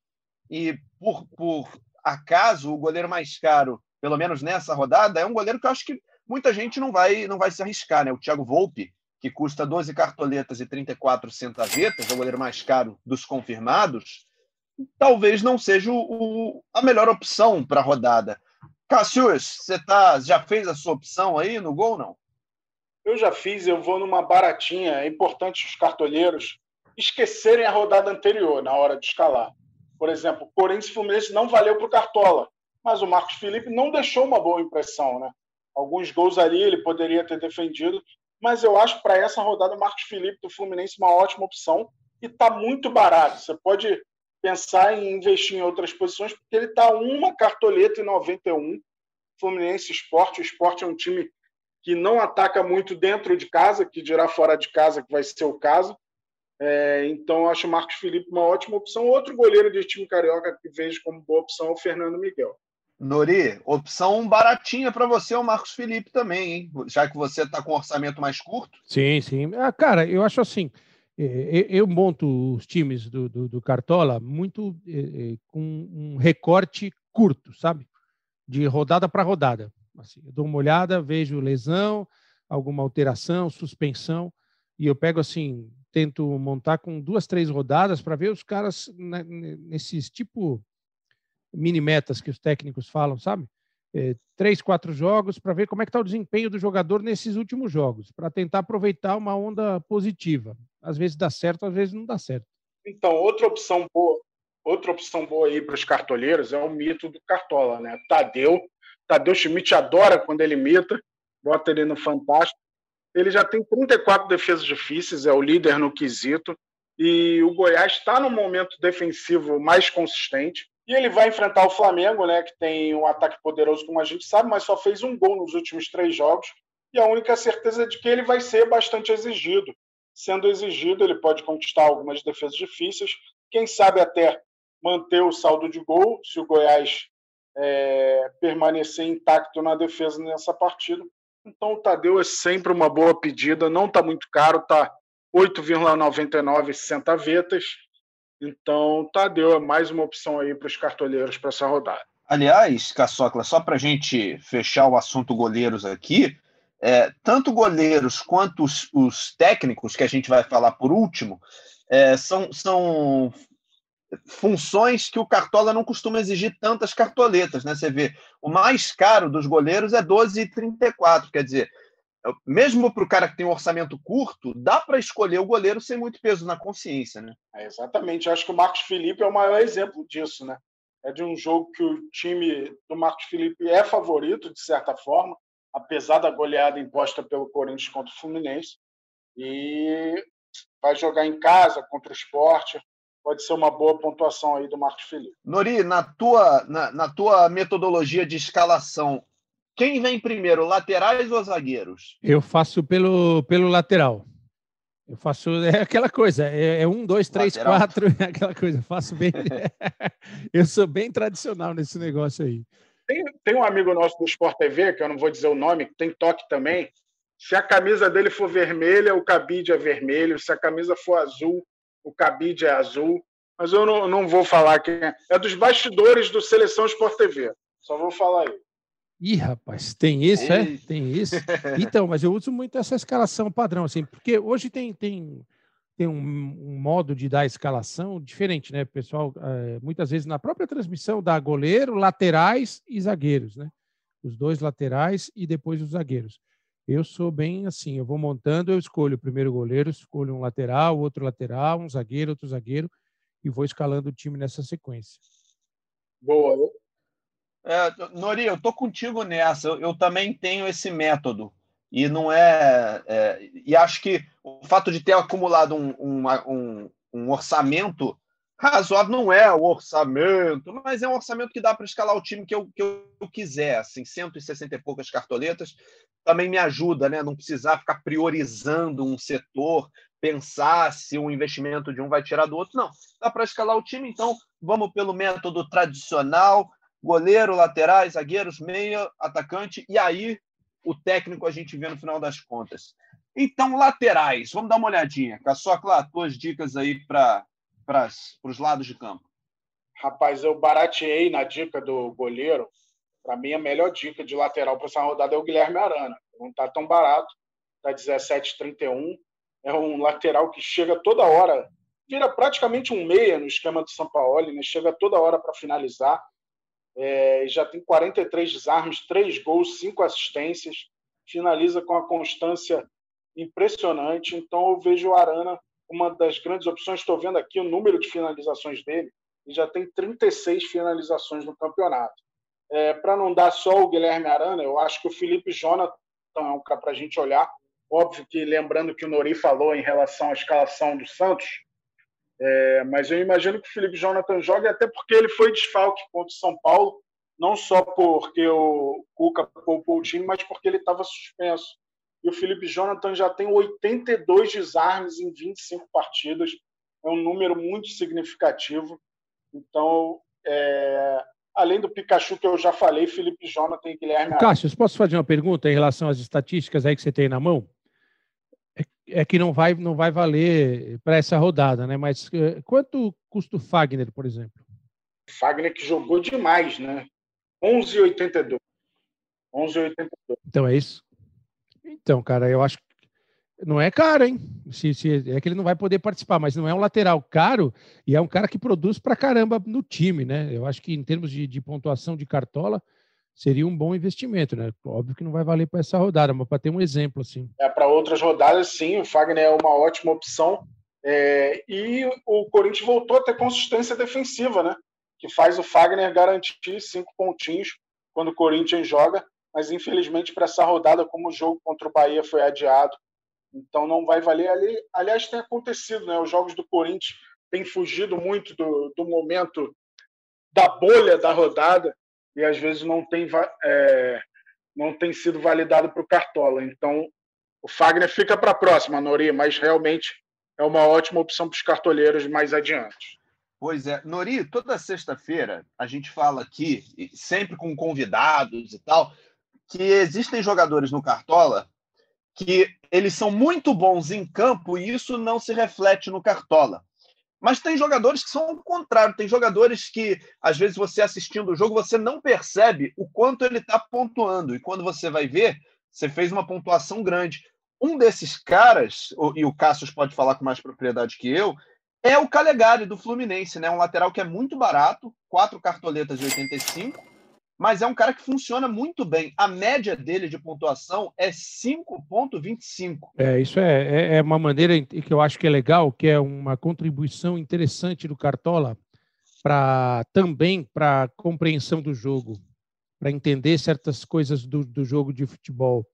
E por, por acaso, o goleiro mais caro, pelo menos nessa rodada, é um goleiro que eu acho que muita gente não vai, não vai se arriscar, né? O Thiago Volpe, que custa 12 cartoletas e 34 centavetas, é o goleiro mais caro dos confirmados, talvez não seja o, a melhor opção para a rodada. Cassius, você tá, já fez a sua opção aí no gol, não? Eu já fiz, eu vou numa baratinha. É importante os cartoleiros esquecerem a rodada anterior na hora de escalar. Por exemplo, Corinthians Fluminense não valeu para o Cartola, mas o Marcos Felipe não deixou uma boa impressão. Né? Alguns gols ali ele poderia ter defendido, mas eu acho para essa rodada o Marcos Felipe do Fluminense uma ótima opção e está muito barato. Você pode pensar em investir em outras posições, porque ele está uma cartoleta em 91. Fluminense Esporte. O Esporte é um time que não ataca muito dentro de casa, que dirá fora de casa, que vai ser o caso. É, então, acho o Marcos Felipe uma ótima opção. Outro goleiro de time carioca que vejo como boa opção é o Fernando Miguel. Nori, opção baratinha para você é o Marcos Felipe também, hein? já que você está com um orçamento mais curto. Sim, sim. Ah, cara, eu acho assim, eu monto os times do, do, do Cartola muito é, com um recorte curto, sabe? De rodada para rodada. Assim, eu dou uma olhada, vejo lesão, alguma alteração, suspensão, e eu pego assim tento montar com duas, três rodadas para ver os caras né, nesses tipo mini metas que os técnicos falam, sabe? É, três, quatro jogos para ver como é que está o desempenho do jogador nesses últimos jogos, para tentar aproveitar uma onda positiva. Às vezes dá certo, às vezes não dá certo. Então, outra opção boa, outra opção boa aí para os cartoleiros é o mito do Cartola, né? Tadeu, Tadeu Schmidt adora quando ele imita, bota ele no Fantástico. Ele já tem 34 defesas difíceis, é o líder no quesito, e o Goiás está no momento defensivo mais consistente. E ele vai enfrentar o Flamengo, né, que tem um ataque poderoso, como a gente sabe, mas só fez um gol nos últimos três jogos. E a única certeza é de que ele vai ser bastante exigido. Sendo exigido, ele pode conquistar algumas defesas difíceis, quem sabe até manter o saldo de gol, se o Goiás é, permanecer intacto na defesa nessa partida. Então, o Tadeu é sempre uma boa pedida, não está muito caro, está 8,99 centavetas. Então, Tadeu é mais uma opção aí para os cartoleiros para essa rodada. Aliás, Caçocla, só para a gente fechar o assunto goleiros aqui, é, tanto goleiros quanto os, os, técnicos, que a gente vai falar por último, é, são, são funções que o Cartola não costuma exigir tantas cartoletas, né? Você vê, o mais caro dos goleiros é 12,34, quer dizer, mesmo para o cara que tem um orçamento curto, dá para escolher o goleiro sem muito peso na consciência, né? É, exatamente. Eu acho que o Marcos Felipe é o maior exemplo disso, né? É de um jogo que o time do Marcos Felipe é favorito, de certa forma, apesar da goleada imposta pelo Corinthians contra o Fluminense. E vai jogar em casa contra o esporte. Pode ser uma boa pontuação aí do Marcos Felipe. Nori, na tua, na, na tua metodologia de escalação, quem vem primeiro, laterais ou zagueiros? Eu faço pelo, pelo lateral. Eu faço [laughs] é aquela coisa, é, é um, dois, três, lateral. quatro, [laughs] é aquela coisa. Faço bem. [laughs] eu sou bem tradicional nesse negócio aí. Tem, tem um amigo nosso do Sport TV, que eu não vou dizer o nome, que tem toque também. Se a camisa dele for vermelha, o cabide é vermelho. Se a camisa for azul, o cabide é azul. Mas eu não, não vou falar quem é. É dos bastidores do Seleção Sport TV. Só vou falar aí. Ih, rapaz, tem isso, é? Tem isso. [laughs] Então, mas eu uso muito essa escalação padrão, assim, porque hoje tem, tem, tem um, um modo de dar escalação diferente, né? Pessoal, é, muitas vezes na própria transmissão dá goleiro, laterais e zagueiros, né? Os dois laterais e depois os zagueiros. Eu sou bem assim, eu vou montando, eu escolho o primeiro goleiro, escolho um lateral, outro lateral, um zagueiro, outro zagueiro, e vou escalando o time nessa sequência. Boa. É, Nori, eu tô contigo nessa. Eu, eu, também tenho esse método. E não é, é, E acho que o fato de ter acumulado um, um, um orçamento razoável não é o orçamento, mas é um orçamento que dá para escalar o time que eu, que eu quiser. Assim, 160 e poucas cartoletas também me ajuda, né? Não precisar ficar priorizando um setor, pensar se o investimento de um vai tirar do outro. Não, dá para escalar o time. Então, vamos pelo método tradicional goleiro, laterais, zagueiros, meia, atacante, e aí o técnico a gente vê no final das contas. Então, laterais, vamos dar uma olhadinha. Caçocla, tuas dicas aí para os lados de campo. Rapaz, eu barateei na dica do goleiro. Para mim, a melhor dica de lateral para essa rodada é o Guilherme Arana. Não está tão barato, está 17,31. É um lateral que chega toda hora, vira praticamente um meia no esquema do São Paulo, né? chega toda hora para finalizar é, já tem 43 desarmes, 3 gols, 5 assistências, finaliza com a constância impressionante. Então, eu vejo o Arana uma das grandes opções. Estou vendo aqui o número de finalizações dele, e já tem 36 finalizações no campeonato. É, para não dar só o Guilherme Arana, eu acho que o Felipe Jonathan é um cara para a gente olhar. Óbvio que, lembrando que o Nori falou em relação à escalação do Santos, é, mas eu imagino que o Felipe Jonathan jogue até porque ele foi desfalque contra o São Paulo, não só porque o Cuca poupou o time, mas porque ele estava suspenso. E o Felipe Jonathan já tem 82 desarmes em 25 partidas, é um número muito significativo. Então, é, além do Pikachu que eu já falei, Felipe Jonathan e Guilherme. Cássio, posso fazer uma pergunta em relação às estatísticas aí que você tem na mão? É que não vai, não vai valer para essa rodada, né? Mas uh, quanto custa o Fagner, por exemplo? Fagner que jogou demais, né? 11,82. 11,82. Então é isso. Então, cara, eu acho que não é caro, hein? Se, se, é que ele não vai poder participar, mas não é um lateral caro e é um cara que produz para caramba no time, né? Eu acho que em termos de, de pontuação de cartola, seria um bom investimento, né? Óbvio que não vai valer para essa rodada, mas para ter um exemplo assim. É, para outras rodadas, sim, o Fagner é uma ótima opção. É, e o Corinthians voltou a ter consistência defensiva, né? Que faz o Fagner garantir cinco pontinhos quando o Corinthians joga. mas infelizmente para essa rodada, como o jogo contra o Bahia foi adiado, então não vai valer. Ali, aliás, tem acontecido, né? Os jogos do Corinthians têm fugido muito do, do momento da bolha da rodada e às vezes não tem, é, não tem sido validado para o Cartola. Então o Fagner fica para a próxima, Nori, mas realmente é uma ótima opção para os cartoleiros mais adiante. Pois é. Nori, toda sexta-feira a gente fala aqui, sempre com convidados e tal, que existem jogadores no Cartola que eles são muito bons em campo e isso não se reflete no Cartola. Mas tem jogadores que são o contrário, tem jogadores que, às vezes, você assistindo o jogo, você não percebe o quanto ele está pontuando. E quando você vai ver, você fez uma pontuação grande. Um desses caras, e o Cassius pode falar com mais propriedade que eu, é o Calegari do Fluminense, né? Um lateral que é muito barato, quatro cartoletas de 85, mas é um cara que funciona muito bem. A média dele de pontuação é 5,25. É, isso é, é, é, uma maneira que eu acho que é legal, que é uma contribuição interessante do Cartola para também para compreensão do jogo, para entender certas coisas do, do jogo de futebol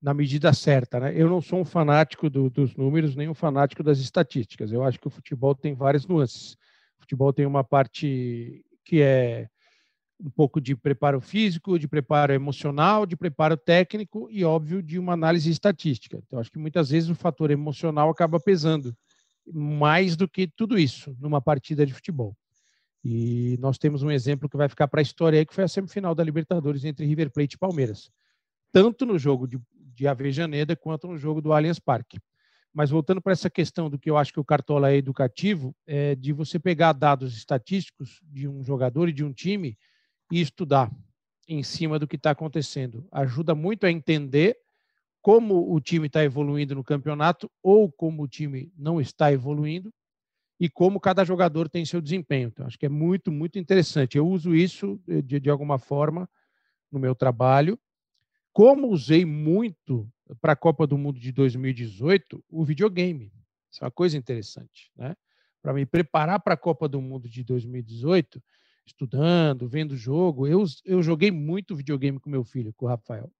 na medida certa. Né? Eu não sou um fanático do, dos números, nem um fanático das estatísticas. Eu acho que o futebol tem várias nuances. O futebol tem uma parte que é um pouco de preparo físico, de preparo emocional, de preparo técnico e, óbvio, de uma análise estatística. Então, acho que muitas vezes o fator emocional acaba pesando mais do que tudo isso numa partida de futebol. E nós temos um exemplo que vai ficar para a história aí, que foi a semifinal da Libertadores entre River Plate e Palmeiras. Tanto no jogo de de Avejaneda quanto no jogo do Allianz Parque. Mas voltando para essa questão do que eu acho que o Cartola é educativo, é de você pegar dados estatísticos de um jogador e de um time e estudar em cima do que está acontecendo. Ajuda muito a entender como o time está evoluindo no campeonato ou como o time não está evoluindo e como cada jogador tem seu desempenho. Então, acho que é muito, muito interessante. Eu uso isso de, de alguma forma no meu trabalho como usei muito para a Copa do Mundo de 2018 o videogame. Isso é uma coisa interessante, né? Para me preparar para a Copa do Mundo de 2018, estudando, vendo jogo, eu, eu joguei muito videogame com meu filho, com o Rafael.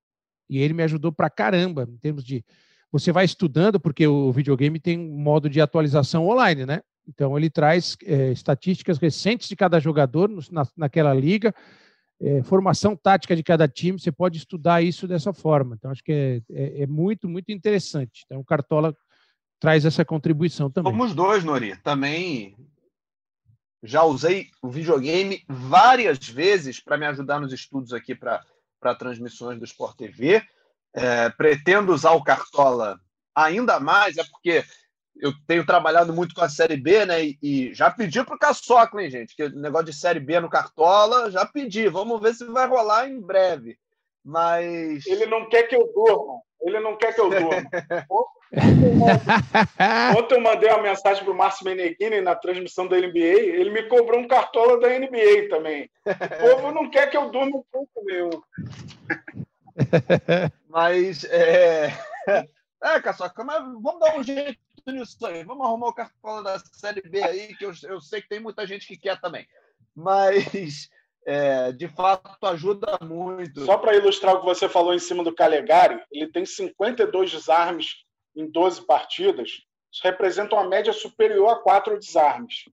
E ele me ajudou para caramba, em termos de. Você vai estudando, porque o videogame tem um modo de atualização online, né? Então, ele traz é, estatísticas recentes de cada jogador na, naquela liga, é, formação tática de cada time, você pode estudar isso dessa forma. Então, acho que é, é, é, muito, muito interessante. Então, o Cartola traz essa contribuição também. Somos dois, Nori. Também já usei o videogame várias vezes para me ajudar nos estudos aqui para transmissões do Sport TV. É, pretendo usar o Cartola ainda mais, é porque eu tenho trabalhado muito com a Série B, né? E, e já pedi para o Caçoca, hein, gente? Que negócio de Série B no Cartola, já pedi. Vamos ver se vai rolar em breve. Mas. Ele não quer que eu durma. Ele não quer que eu durma. [laughs] Ontem eu mandei uma mensagem para o Márcio Meneghini na transmissão da NBA. Ele me cobrou um cartola da NBA também. O povo não quer que eu durma um pouco nenhum. [laughs] Mas. É... [laughs] É, Caçoca, mas vamos dar um jeito nisso aí. Vamos arrumar o cartola da Série B aí, que eu, eu sei que tem muita gente que quer também. Mas, é, de fato, ajuda muito. Só para ilustrar o que você falou em cima do Calegari, ele tem 52 desarmes em 12 partidas. Isso representa uma média superior a quatro desarmes.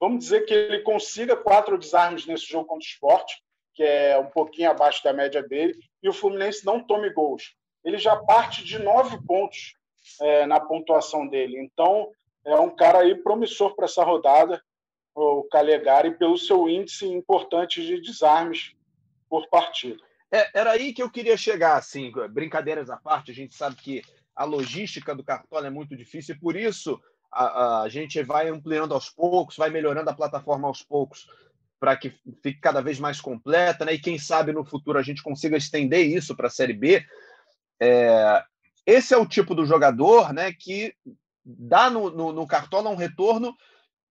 Vamos dizer que ele consiga quatro desarmes nesse jogo contra o esporte, que é um pouquinho abaixo da média dele, e o Fluminense não tome gols ele já parte de nove pontos é, na pontuação dele. Então, é um cara aí promissor para essa rodada, o Calegari, pelo seu índice importante de desarmes por partida. É, era aí que eu queria chegar, assim, brincadeiras à parte, a gente sabe que a logística do Cartola é muito difícil e por isso a, a gente vai ampliando aos poucos, vai melhorando a plataforma aos poucos para que fique cada vez mais completa, né? E quem sabe no futuro a gente consiga estender isso para a Série B. É, esse é o tipo do jogador né, que dá no, no, no Cartola um retorno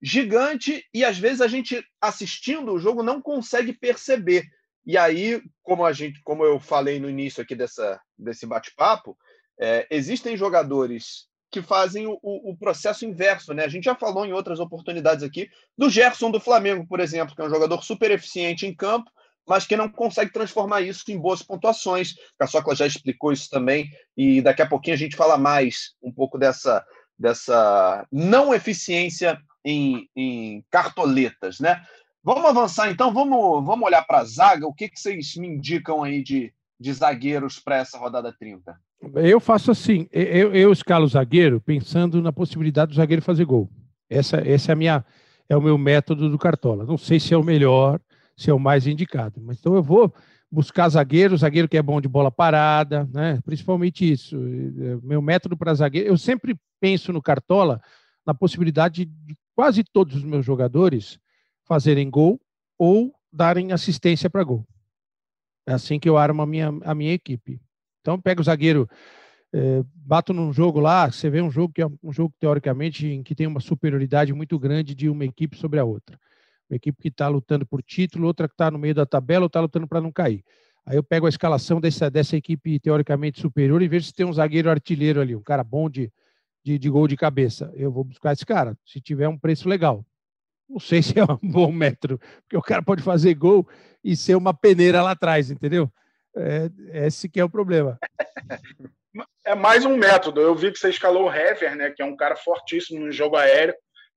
gigante e às vezes a gente assistindo o jogo não consegue perceber. E aí, como a gente, como eu falei no início aqui dessa, desse bate-papo, é, existem jogadores que fazem o, o, processo inverso, né? A gente já falou em outras oportunidades aqui do Gerson do Flamengo, por exemplo, que é um jogador super eficiente em campo, mas que não consegue transformar isso em boas pontuações. Caçocla já explicou isso também, e daqui a pouquinho a gente fala mais um pouco dessa, dessa não eficiência em, em cartoletas, né? Vamos avançar então, vamos, vamos olhar para a zaga. O que, que vocês me indicam aí de, de zagueiros para essa rodada 30? Eu faço assim, eu, eu escalo o zagueiro pensando na possibilidade do zagueiro fazer gol. Essa, essa é, a minha, é o meu método do Cartola. Não sei se é o melhor, se é o mais indicado, mas então eu vou buscar zagueiro, zagueiro que é bom de bola parada, né? principalmente isso. Meu método para zagueiro, eu sempre penso no Cartola na possibilidade de quase todos os meus jogadores fazerem gol ou darem assistência para gol. É assim que eu armo a minha, a minha equipe. Então, pega o zagueiro, é, bato num jogo lá, você vê um jogo que é um jogo, teoricamente, em que tem uma superioridade muito grande de uma equipe sobre a outra. Uma equipe que está lutando por título, outra que está no meio da tabela ou está lutando para não cair. Aí eu pego a escalação dessa, dessa equipe teoricamente superior e vejo se tem um zagueiro artilheiro ali, um cara bom de, de, de gol de cabeça. Eu vou buscar esse cara, se tiver um preço legal. Não sei se é um bom método, porque o cara pode fazer gol e ser uma peneira lá atrás, entendeu? É, esse que é o problema. [laughs] É mais um método. Eu vi que você escalou o Hever, né, que é um cara fortíssimo no jogo aéreo,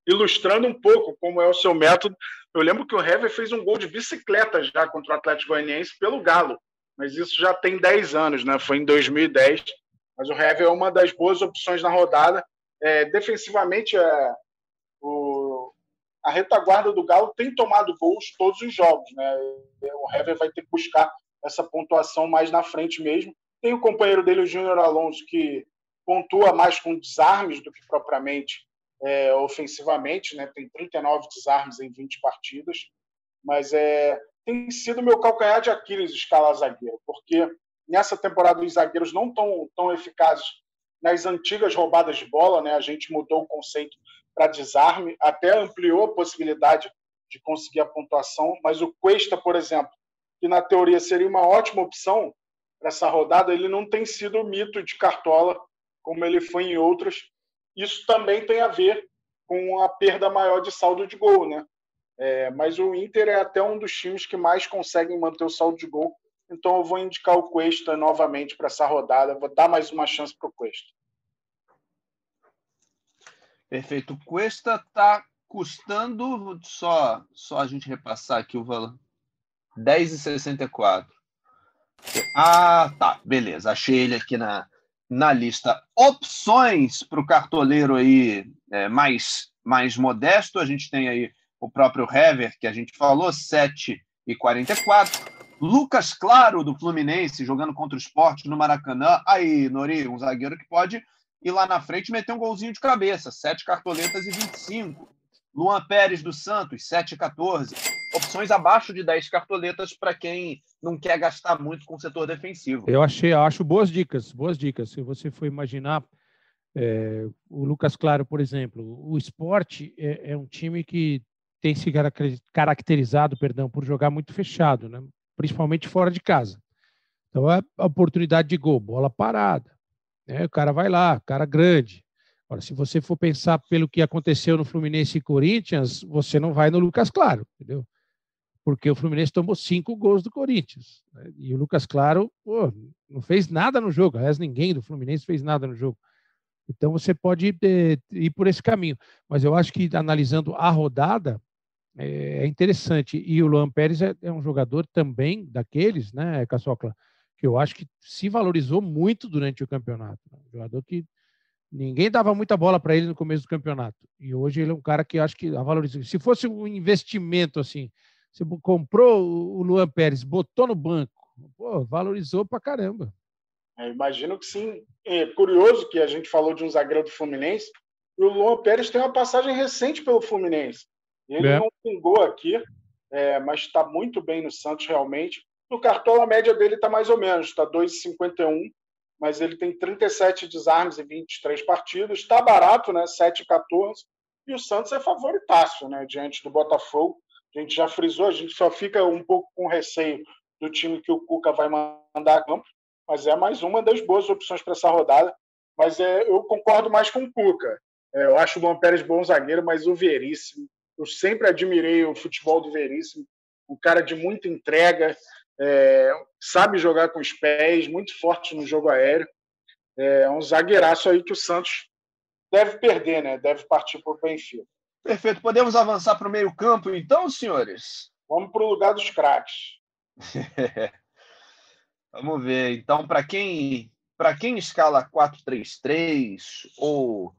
ilustrando um pouco como é o seu método. Eu lembro que o Hever fez um gol de bicicleta já contra o Atlético Goianiense pelo Galo, mas isso já tem 10 anos, né? Foi em 2010. Mas o Hever é uma das boas opções na rodada. É, defensivamente, é, o, a retaguarda do Galo tem tomado gols todos os jogos, né? O Hever vai ter que buscar essa pontuação mais na frente mesmo. Tem o companheiro dele, o Júnior Alonso, que pontua mais com desarmes do que propriamente é, ofensivamente, né? tem 39 desarmes em 20 partidas, mas é, tem sido meu calcanhar de Aquiles escalar zagueiro, porque nessa temporada os zagueiros não estão tão eficazes nas antigas roubadas de bola, né? a gente mudou o conceito para desarme, até ampliou a possibilidade de conseguir a pontuação, mas o Cuesta, por exemplo, que na teoria seria uma ótima opção para essa rodada, ele não tem sido mito de Cartola como ele foi em outras. Isso também tem a ver com a perda maior de saldo de gol, né? É, mas o Inter é até um dos times que mais conseguem manter o saldo de gol. Então eu vou indicar o Cuesta novamente para essa rodada. Vou dar mais uma chance para o Cuesta. Perfeito. O Cuesta está custando, só, só a gente repassar aqui o valor, 10,64. Ah, tá. Beleza. Achei ele aqui na, na lista. Opções para o cartoleiro aí é, mais, mais modesto. A gente tem aí o próprio Hever, que a gente falou, 7,44. Lucas Claro, do Fluminense, jogando contra o esporte no Maracanã. Aí, Nori, um zagueiro que pode ir lá na frente e meter um golzinho de cabeça. 7 cartoletas e 25. Luan Pérez do Santos, 7,14 opções abaixo de 10 cartoletas para quem não quer gastar muito com o setor defensivo. Eu achei, acho boas dicas, boas dicas. Se você for imaginar é, o Lucas Claro, por exemplo, o esporte é, é, um time que tem se caracterizado, perdão, por jogar muito fechado, né? Principalmente fora de casa. Então é a oportunidade de gol, bola parada. Né? O cara vai lá, cara grande. Agora, se você for pensar pelo que aconteceu no Fluminense e Corinthians, você não vai no Lucas Claro, entendeu? porque o Fluminense tomou cinco gols do Corinthians. Né? E o Lucas Claro pô, não fez nada no jogo. Aliás, ninguém do Fluminense fez nada no jogo. Então você pode é, ir por esse caminho. Mas eu acho que analisando a rodada é, é interessante. E o Luan Pérez é, é, um jogador também daqueles, né, Caçocla, que eu acho que se valorizou muito durante o campeonato. Né? Um jogador que ninguém dava muita bola para ele no começo do campeonato. E hoje ele é um cara que acho que a valorização. Se fosse um investimento assim você comprou o Luan Pérez, botou no banco, pô, valorizou pra caramba. É, imagino que sim. É curioso que a gente falou de um zagueiro do Fluminense, e o Luan Pérez tem uma passagem recente pelo Fluminense. Ele é. não pingou aqui, é, mas está muito bem no Santos, realmente. No cartão, a média dele está mais ou menos, está 2,51, mas ele tem 37 desarmes em 23 partidas. Está barato, né? 7,14. E o Santos é favoritaço, né? Diante do Botafogo a gente já frisou, a gente só fica um pouco com receio do time que o Cuca vai mandar a campo, mas é mais uma das boas opções para essa rodada. Mas é, eu concordo mais com o Cuca. É, eu acho o Luan Pérez bom zagueiro, mas o Veríssimo, eu sempre admirei o futebol do Veríssimo. um cara de muita entrega, é, sabe jogar com os pés, muito forte no jogo aéreo. É um zagueiraço aí que o Santos deve perder, né? Deve partir para o Benfica. Perfeito. Podemos avançar para o meio-campo, então, senhores? Vamos para o lugar dos craques. [laughs] Vamos ver. Então, para quem para quem escala 4-3-3 ou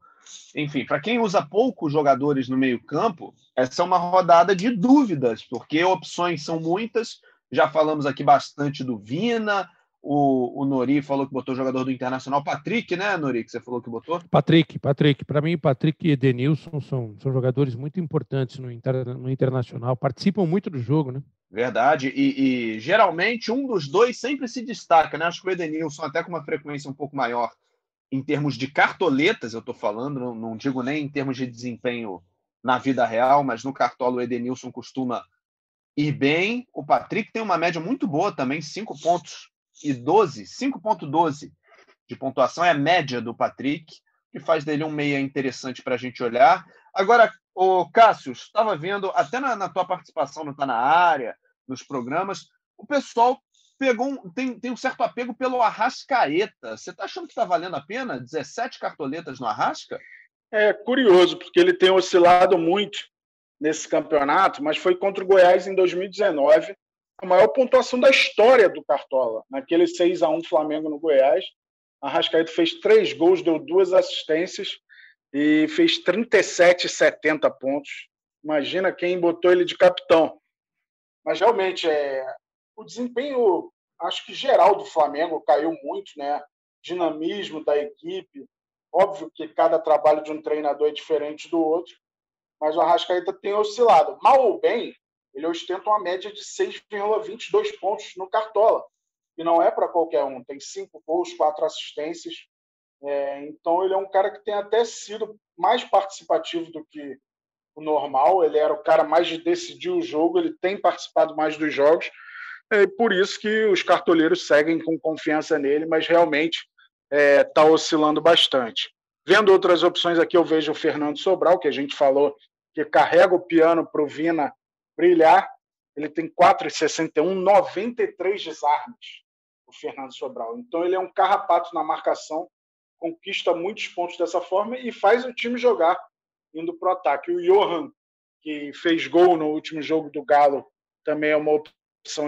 enfim, para quem usa poucos jogadores no meio-campo, essa é uma rodada de dúvidas, porque opções são muitas. Já falamos aqui bastante do Vina, o, o Nori falou que botou o jogador do Internacional, Patrick, né, Nori, que você falou que botou? Patrick, Patrick. Para mim, Patrick e Edenilson são, são jogadores muito importantes no, inter, no Internacional, participam muito do jogo, né? Verdade, e, e, geralmente um dos dois sempre se destaca, né? Acho que o Edenilson, até com uma frequência um pouco maior em termos de cartoletas, eu estou falando, não, não digo nem em termos de desempenho na vida real, mas no cartola o Edenilson costuma ir bem. O Patrick tem uma média muito boa também, 5 pontos e 12, 5.12 de pontuação é a média do Patrick, que faz dele um meia interessante para a gente olhar. Agora, o Cássio, estava vendo até na, na tua participação no Tá na área, nos programas, o pessoal pegou um, tem, tem um certo apego pelo Arrascaeta. Você está achando que está valendo a pena 17 cartoletas no Arrasca? É curioso, porque ele tem oscilado muito nesse campeonato, mas foi contra o Goiás em 2019 a maior pontuação da história do Cartola. Naquele 6 a 1 Flamengo no Goiás, a Rascaeta fez três gols, deu duas assistências e fez 37, 70 pontos. Imagina quem botou ele de capitão. Mas realmente é o desempenho, acho que geral do Flamengo caiu muito, né? Dinamismo da equipe. Óbvio que cada trabalho de um treinador é diferente do outro, mas o Arrascaeta tem oscilado. Mal ou bem, ele ostenta uma média de 6,22 pontos no Cartola. E não é para qualquer um. Tem cinco gols, quatro assistências. É, então, ele é um cara que tem até sido mais participativo do que o normal. Ele era o cara mais de decidir o jogo, ele tem participado mais dos jogos. É por isso que os cartoleiros seguem com confiança nele, mas realmente está é, tá oscilando bastante. Vendo outras opções aqui, eu vejo o Fernando Sobral, que a gente falou que carrega o piano para o Vina brilhar. Ele tem 4,61, 93 desarmes, o Fernando Sobral. Então ele é um carrapato na marcação, conquista muitos pontos dessa forma e faz o time jogar indo para o ataque. O Johan, que fez gol no último jogo do Galo, também é uma opção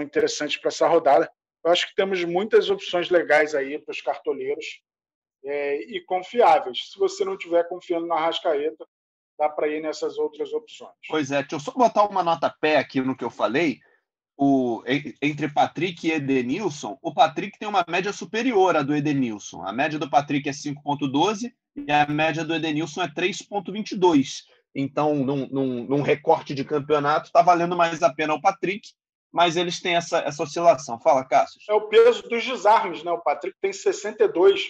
interessante para essa rodada. Eu acho que temos muitas opções legais aí para os cartoleiros é, e confiáveis. Se você não estiver confiando na Rascaeta, dá para ir nessas outras opções. Pois é, deixa eu só botar uma nota pé aqui no que eu falei. O, entre Patrick e Edenilson, o Patrick tem uma média superior à do Edenilson. A média do Patrick é 5,12 e a média do Edenilson é 3,22. Então, num, num, num, recorte de campeonato, está valendo mais a pena o Patrick, mas eles têm essa, essa oscilação. Fala, Cássio. É o peso dos desarmes, né? O Patrick tem 62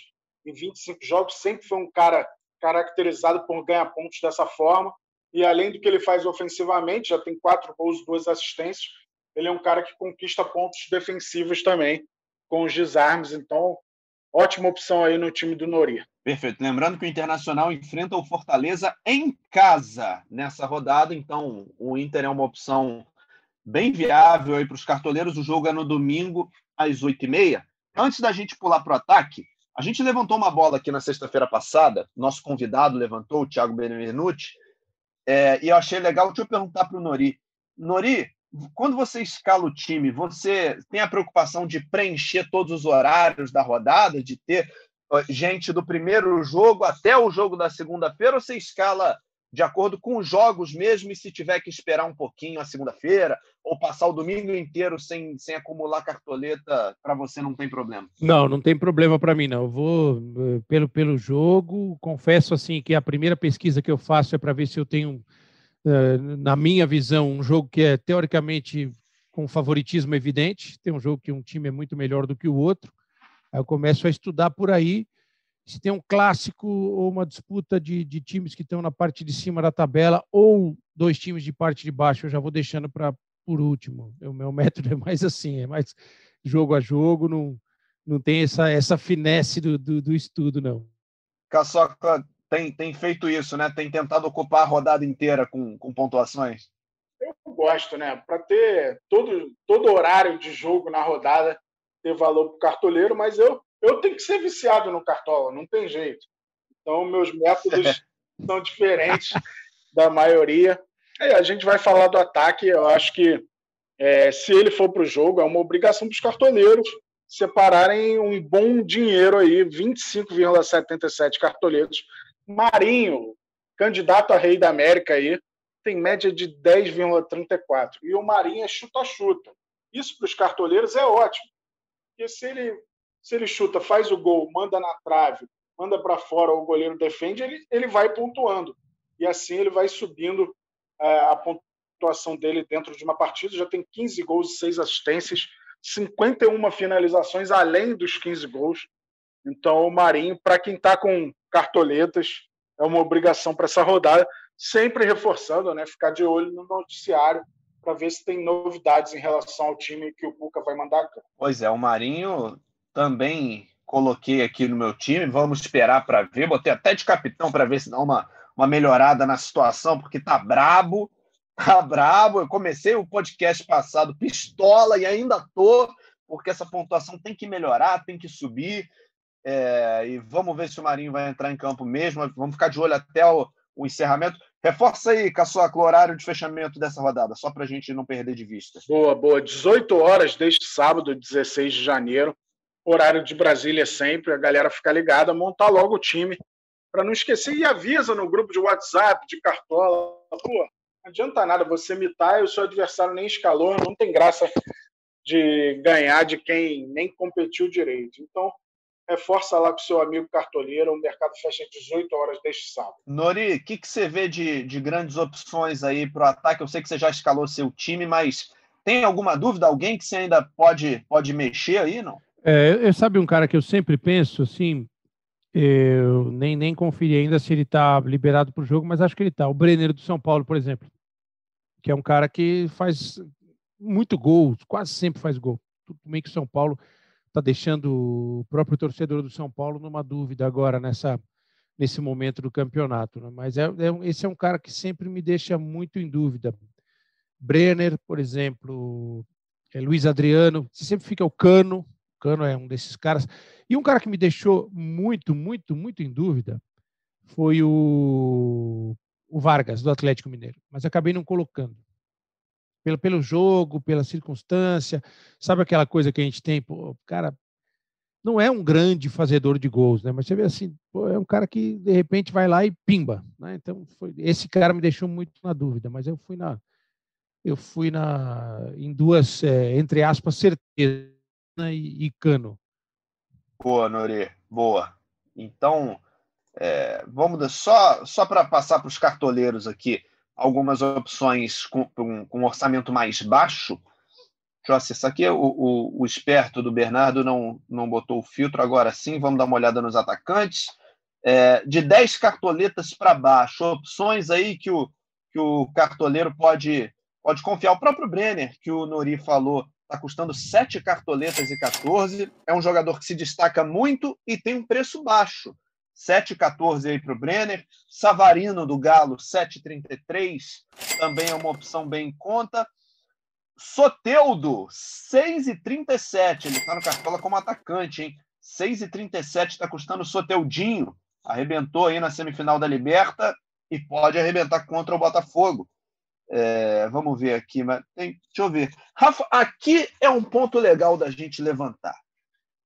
em 25 jogos, sempre foi um cara caracterizado por ganhar pontos dessa forma. E além do que ele faz ofensivamente, já tem quatro gols, duas assistências. Ele é um cara que conquista pontos defensivos também com os desarmes. Então, ótima opção aí no time do Nori. Perfeito. Lembrando que o Internacional enfrenta o Fortaleza em casa nessa rodada. Então, o Inter é uma opção bem viável aí para os cartoleiros. O jogo é no domingo às oito e meia. Antes da gente pular para o ataque, a gente levantou uma bola aqui na sexta-feira passada, nosso convidado levantou, o Thiago Benevenuti, é, e eu achei legal. Deixa eu perguntar para o Nori. Nori, quando você escala o time, você tem a preocupação de preencher todos os horários da rodada, de ter gente do primeiro jogo até o jogo da segunda-feira, ou você escala de acordo com os jogos mesmo, e se tiver que esperar um pouquinho a segunda-feira, ou passar o domingo inteiro sem, sem acumular cartoleta, para você não tem problema? Não, não tem problema para mim, não. Eu vou eh, pelo, pelo jogo. Confesso assim que a primeira pesquisa que eu faço é para ver se eu tenho, eh, na minha visão, um jogo que é teoricamente com favoritismo evidente. Tem um jogo que um time é muito melhor do que o outro. Aí eu começo a estudar por aí se tem um clássico ou uma disputa de, de times que estão na parte de cima da tabela ou dois times de parte de baixo, eu já vou deixando para por último. O meu [laughs] método é mais assim, é mais jogo a jogo, não, não tem essa, essa finesse do, do, do estudo, não. Caçoca tem, tem feito isso, né? Tem tentado ocupar a rodada inteira com, com pontuações. Eu gosto, né? Para ter todo, todo horário de jogo na rodada ter valor para o cartoleiro, mas eu, eu tenho que ser viciado no cartola, não tem jeito. Então, meus métodos [laughs] são diferentes da maioria. E a gente vai falar do ataque. Eu acho que é, se ele for para o jogo, é uma obrigação para os cartoleiros separarem um bom dinheiro aí, 25,77 cartoletos. Marinho, candidato a rei da América aí, tem média de 10,34. E o Marinho é chuta-chuta. Isso para os cartoleiros é ótimo. Porque se ele, se ele chuta, faz o gol, manda na trave, manda para fora, o goleiro defende, ele, ele vai pontuando. E assim ele vai subindo é, a pontuação dele dentro de uma partida. Já tem 15 gols e 6 assistências 51 finalizações, além dos 15 gols. Então, o Marinho, para quem está com cartoletas, é uma obrigação para essa rodada, sempre reforçando, né? Ficar de olho no noticiário para ver se tem novidades em relação ao time que o Cuca vai mandar. Pois é, o Marinho também coloquei aqui no meu time. Vamos esperar para ver. Botei até de capitão para ver se dá uma, uma melhorada na situação, porque tá brabo. Tá brabo. Eu comecei o podcast passado pistola e ainda tô, porque essa pontuação tem que melhorar, tem que subir. É, e vamos ver se o Marinho vai entrar em campo mesmo. Vamos ficar de olho até o, o encerramento. Reforça aí, Caçoca, o horário de fechamento dessa rodada, só para a gente não perder de vista. Boa, boa. 18 horas deste sábado, 16 de janeiro. Horário de Brasília sempre. A galera fica ligada, montar logo o time para não esquecer e avisa no grupo de WhatsApp, de Cartola. Pô, não adianta nada você imitar e o seu adversário nem escalou, não tem graça de ganhar de quem nem competiu direito. Então, reforça lá com seu amigo cartoleiro, o mercado fecha às 18 horas deste sábado. Nori, o que, que você vê de, de grandes opções aí para o ataque? Eu sei que você já escalou seu time, mas tem alguma dúvida? Alguém que você ainda pode, pode mexer aí, não? É, eu, sabe um cara que eu sempre penso, assim, eu nem, nem conferi ainda se ele está liberado para o jogo, mas acho que ele está. O Brenner do São Paulo, por exemplo, que é um cara que faz muito gol, quase sempre faz gol. Tudo bem que o São Paulo está deixando o próprio torcedor do São Paulo numa dúvida agora nessa nesse momento do campeonato. Né? Mas é, é, esse é um cara que sempre me deixa muito em dúvida. Brenner, por exemplo, é Luiz Adriano, sempre fica o Cano, Cano é um desses caras. E um cara que me deixou muito, muito, muito em dúvida foi o, o Vargas, do Atlético Mineiro. Mas acabei não colocando. Pelo, pelo jogo, pela circunstância. Sabe aquela coisa que a gente tem? Pô, cara, não é um grande fazedor de gols, né? Mas você vê assim, pô, é um cara que de repente vai lá e pimba, né? Então foi, esse cara me deixou muito na dúvida, mas eu fui na eu fui na em duas é, entre aspas certezas e, e Cano. Boa, Nori, boa. Então, é, vamos só, só para passar para os cartoleiros aqui algumas opções com, com, com, orçamento mais baixo. Deixa eu acessar aqui. O, o, o, esperto do Bernardo não, não botou o filtro, agora sim. Vamos dar uma olhada nos atacantes. É, de 10 cartoletas para baixo, opções aí que o, que o cartoleiro pode, pode confiar. O próprio Brenner, que o Nori falou, está custando 7 cartoletas e 14. É um jogador que se destaca muito e tem um preço baixo. 7,14 aí para o Brenner. Savarino do Galo, 7,33. Também é uma opção bem em conta. Soteudo, 6,37. Ele está no Cartola como atacante, hein? 6,37 está custando o Soteudinho. Arrebentou aí na semifinal da Liberta e pode arrebentar contra o Botafogo. É, vamos ver aqui, mas tem, deixa eu ver. Rafa, aqui é um ponto legal da gente levantar.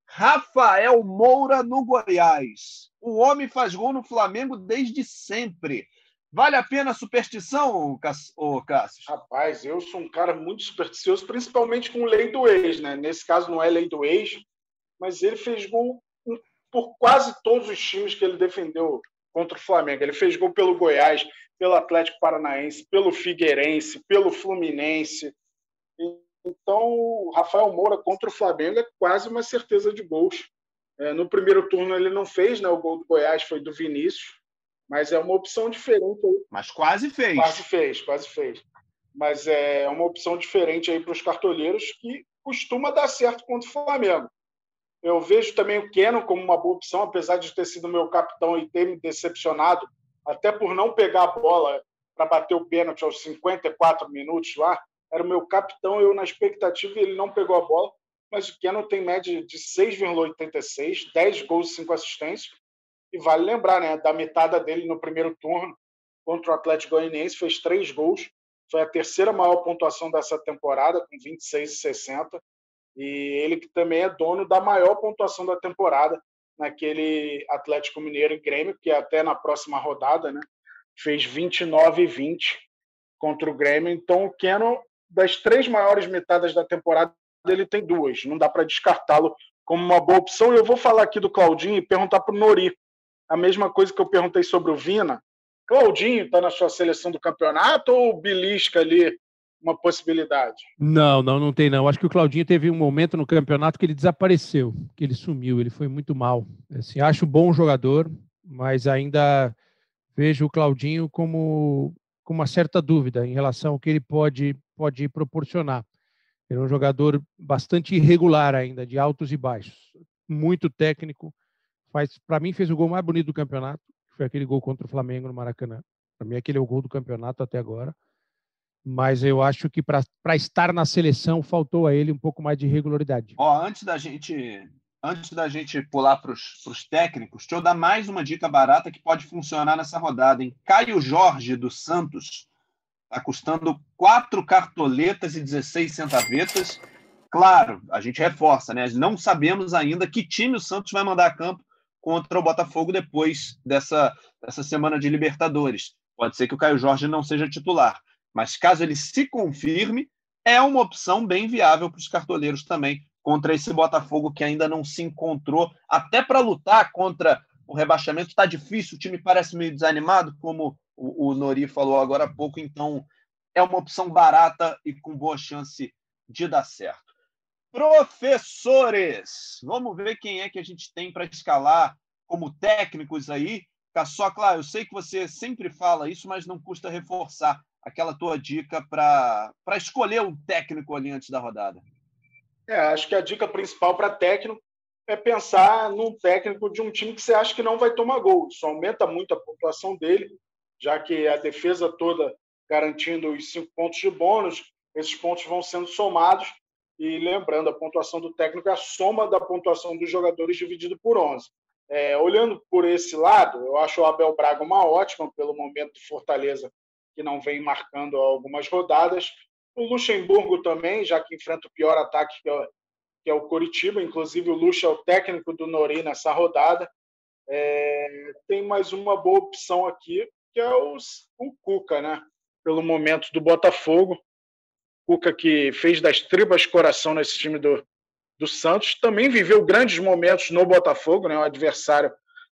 Rafael Moura no Goiás. O homem faz gol no Flamengo desde sempre. Vale a pena a superstição, Cássio? Rapaz, eu sou um cara muito supersticioso, principalmente com lei do ex, né? Nesse caso não é lei do ex, mas ele fez gol por quase todos os times que ele defendeu contra o Flamengo. Ele fez gol pelo Goiás, pelo Atlético Paranaense, pelo Figueirense, pelo Fluminense. Então, o Rafael Moura contra o Flamengo é quase uma certeza de gols. É, no primeiro turno ele não fez, né? O gol do Goiás foi do Vinícius, mas é uma opção diferente. Mas quase fez. Quase fez, quase fez. Mas é uma opção diferente aí para os cartoleiros que costuma dar certo contra o Flamengo. Eu vejo também o Keno como uma boa opção, apesar de ter sido meu capitão e ter me decepcionado até por não pegar a bola para bater o pênalti aos 54 minutos lá, era o meu capitão, eu na expectativa, ele não pegou a bola, mas o Keno tem média de 6,86, 10 gols e 5 assistências, e vale lembrar, né, da metade dele no primeiro turno contra o Atlético Goianiense, fez três gols, foi a terceira maior pontuação dessa temporada, com 26,60, e ele que também é dono da maior pontuação da temporada naquele Atlético Mineiro e Grêmio, que até na próxima rodada, né, fez 29 e 20 contra o Grêmio. Então, o Keno, das três maiores metadas da temporada, ele tem duas. Não dá para descartá-lo como uma boa opção. E eu vou falar aqui do Claudinho e perguntar para o Nori. A mesma coisa que eu perguntei sobre o Vina. Claudinho está na sua seleção do campeonato ou o Bilisca ali uma possibilidade? Não, não, não tem não. Acho que o Claudinho teve um momento no campeonato que ele desapareceu, que ele sumiu, ele foi muito mal. Assim, acho bom jogador, mas ainda vejo o Claudinho como com uma certa dúvida em relação ao que ele pode pode proporcionar. Ele é um jogador bastante irregular ainda, de altos e baixos, muito técnico. Faz, para mim fez o gol mais bonito do campeonato, que foi aquele gol contra o Flamengo no Maracanã. Para mim aquele é o gol do campeonato até agora mas eu acho que para estar na seleção faltou a ele um pouco mais de regularidade. Ó, antes da gente antes da gente pular para os técnicos, deixa eu dar mais uma dica barata que pode funcionar nessa rodada. Em Caio Jorge do Santos está custando quatro cartoletas e 16 centavetas. Claro, a gente reforça, né? Não sabemos ainda que time o Santos vai mandar a campo contra o Botafogo depois dessa, dessa semana de Libertadores. Pode ser que o Caio Jorge não seja titular mas caso ele se confirme, é uma opção bem viável para os cartoleiros também contra esse Botafogo que ainda não se encontrou. Até para lutar contra o rebaixamento está difícil, o time parece meio desanimado, como o, o Nori falou agora há pouco, então é uma opção barata e com boa chance de dar certo. Professores, vamos ver quem é que a gente tem para escalar como técnicos aí. Claro, eu sei que você sempre fala isso, mas não custa reforçar aquela tua dica para escolher um técnico ali antes da rodada? É, acho que a dica principal para técnico é pensar num técnico de um time que você acha que não vai tomar gol. Isso aumenta muito a pontuação dele, já que a defesa toda garantindo os cinco pontos de bônus, esses pontos vão sendo somados. E lembrando, a pontuação do técnico é a soma da pontuação dos jogadores dividido por 11. É, olhando por esse lado, eu acho o Abel Braga uma ótima pelo momento de Fortaleza que não vem marcando algumas rodadas. O Luxemburgo também, já que enfrenta o pior ataque que é, que é o Coritiba. Inclusive, o Luxa é o técnico do Nori nessa rodada. É, tem mais uma boa opção aqui, que é o, o Cuca, né? pelo momento do Botafogo. Cuca que fez das tribas coração nesse time do, do Santos, também viveu grandes momentos no Botafogo, né? o adversário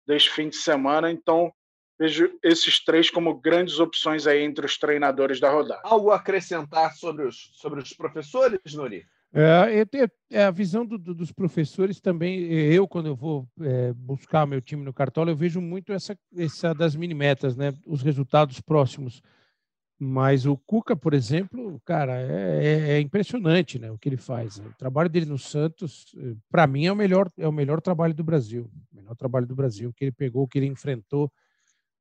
deste fim de semana. Então, vejo esses três como grandes opções aí entre os treinadores da rodada. Algo a acrescentar sobre os, sobre os professores, Nori? É, é, a visão do, do, dos professores também. Eu, quando eu vou é, buscar meu time no Cartola, eu vejo muito essa, essa das mini-metas, né? os resultados próximos. Mas o Cuca, por exemplo, cara, é, é, é impressionante né, o que ele faz. O trabalho dele no Santos, para mim, é o melhor, é o melhor trabalho do Brasil. O melhor trabalho do Brasil, que ele pegou, que ele enfrentou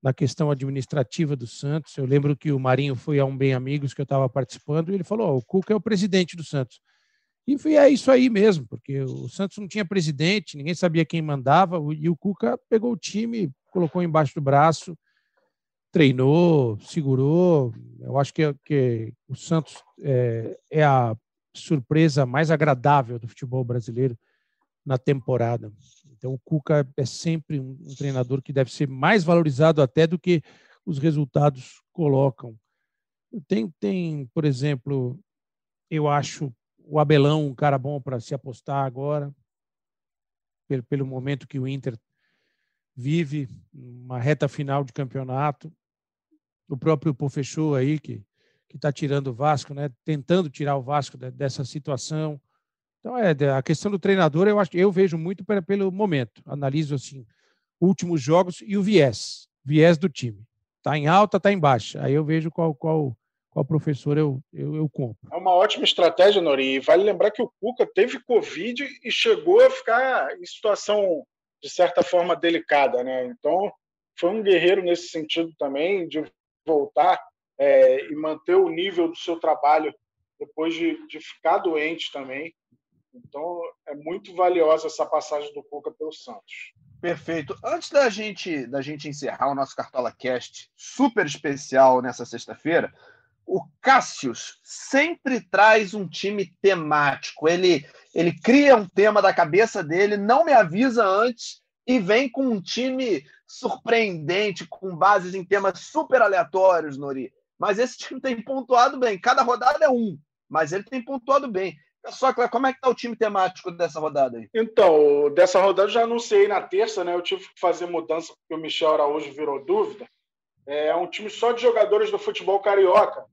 na questão administrativa do Santos. Eu lembro que o Marinho foi a um Bem Amigos que eu estava participando e ele falou: oh, o Cuca é o presidente do Santos. E foi, é isso aí mesmo, porque o Santos não tinha presidente, ninguém sabia quem mandava, e o Cuca pegou o time, colocou embaixo do braço, treinou, segurou. Eu acho que, que o Santos é, é a surpresa mais agradável do futebol brasileiro na temporada. Então, o Cuca é sempre um, um treinador que deve ser mais valorizado até do que os resultados colocam. Tem, tem, por exemplo, eu acho o Abelão um cara bom para se apostar agora, pelo, pelo momento que o Inter vive, uma reta final de campeonato. O próprio Pofechou aí, que está tirando o Vasco, né? tentando tirar o Vasco dessa situação. Então, é, a questão do treinador, eu, acho, eu vejo muito pelo momento. Analiso, assim, últimos jogos e o viés, viés do time. Está em alta, está em baixa. Aí eu vejo qual, qual, qual professor eu, eu, eu compro. É uma ótima estratégia, Nori. E vale lembrar que o Cuca teve Covid e chegou a ficar em situação, de certa forma, delicada. Né? Então, foi um guerreiro nesse sentido também, de voltar é, e manter o nível do seu trabalho depois de, de ficar doente também. Então, é muito valiosa essa passagem do Cuca pelo Santos. Perfeito. Antes da gente, da gente encerrar o nosso Cartola Cast super especial nessa sexta-feira, o Cássius sempre traz um time temático. Ele, ele cria um tema da cabeça dele, não me avisa antes e vem com um time surpreendente, com bases em temas super aleatórios, Nori. Mas esse time tem pontuado bem. Cada rodada é um, mas ele tem pontuado bem. Só que como é que está o time temático dessa rodada aí? Então, dessa rodada eu já anunciei na terça, né? Eu tive que fazer mudança porque o Michel Araújo virou dúvida. É um time só de jogadores do futebol carioca.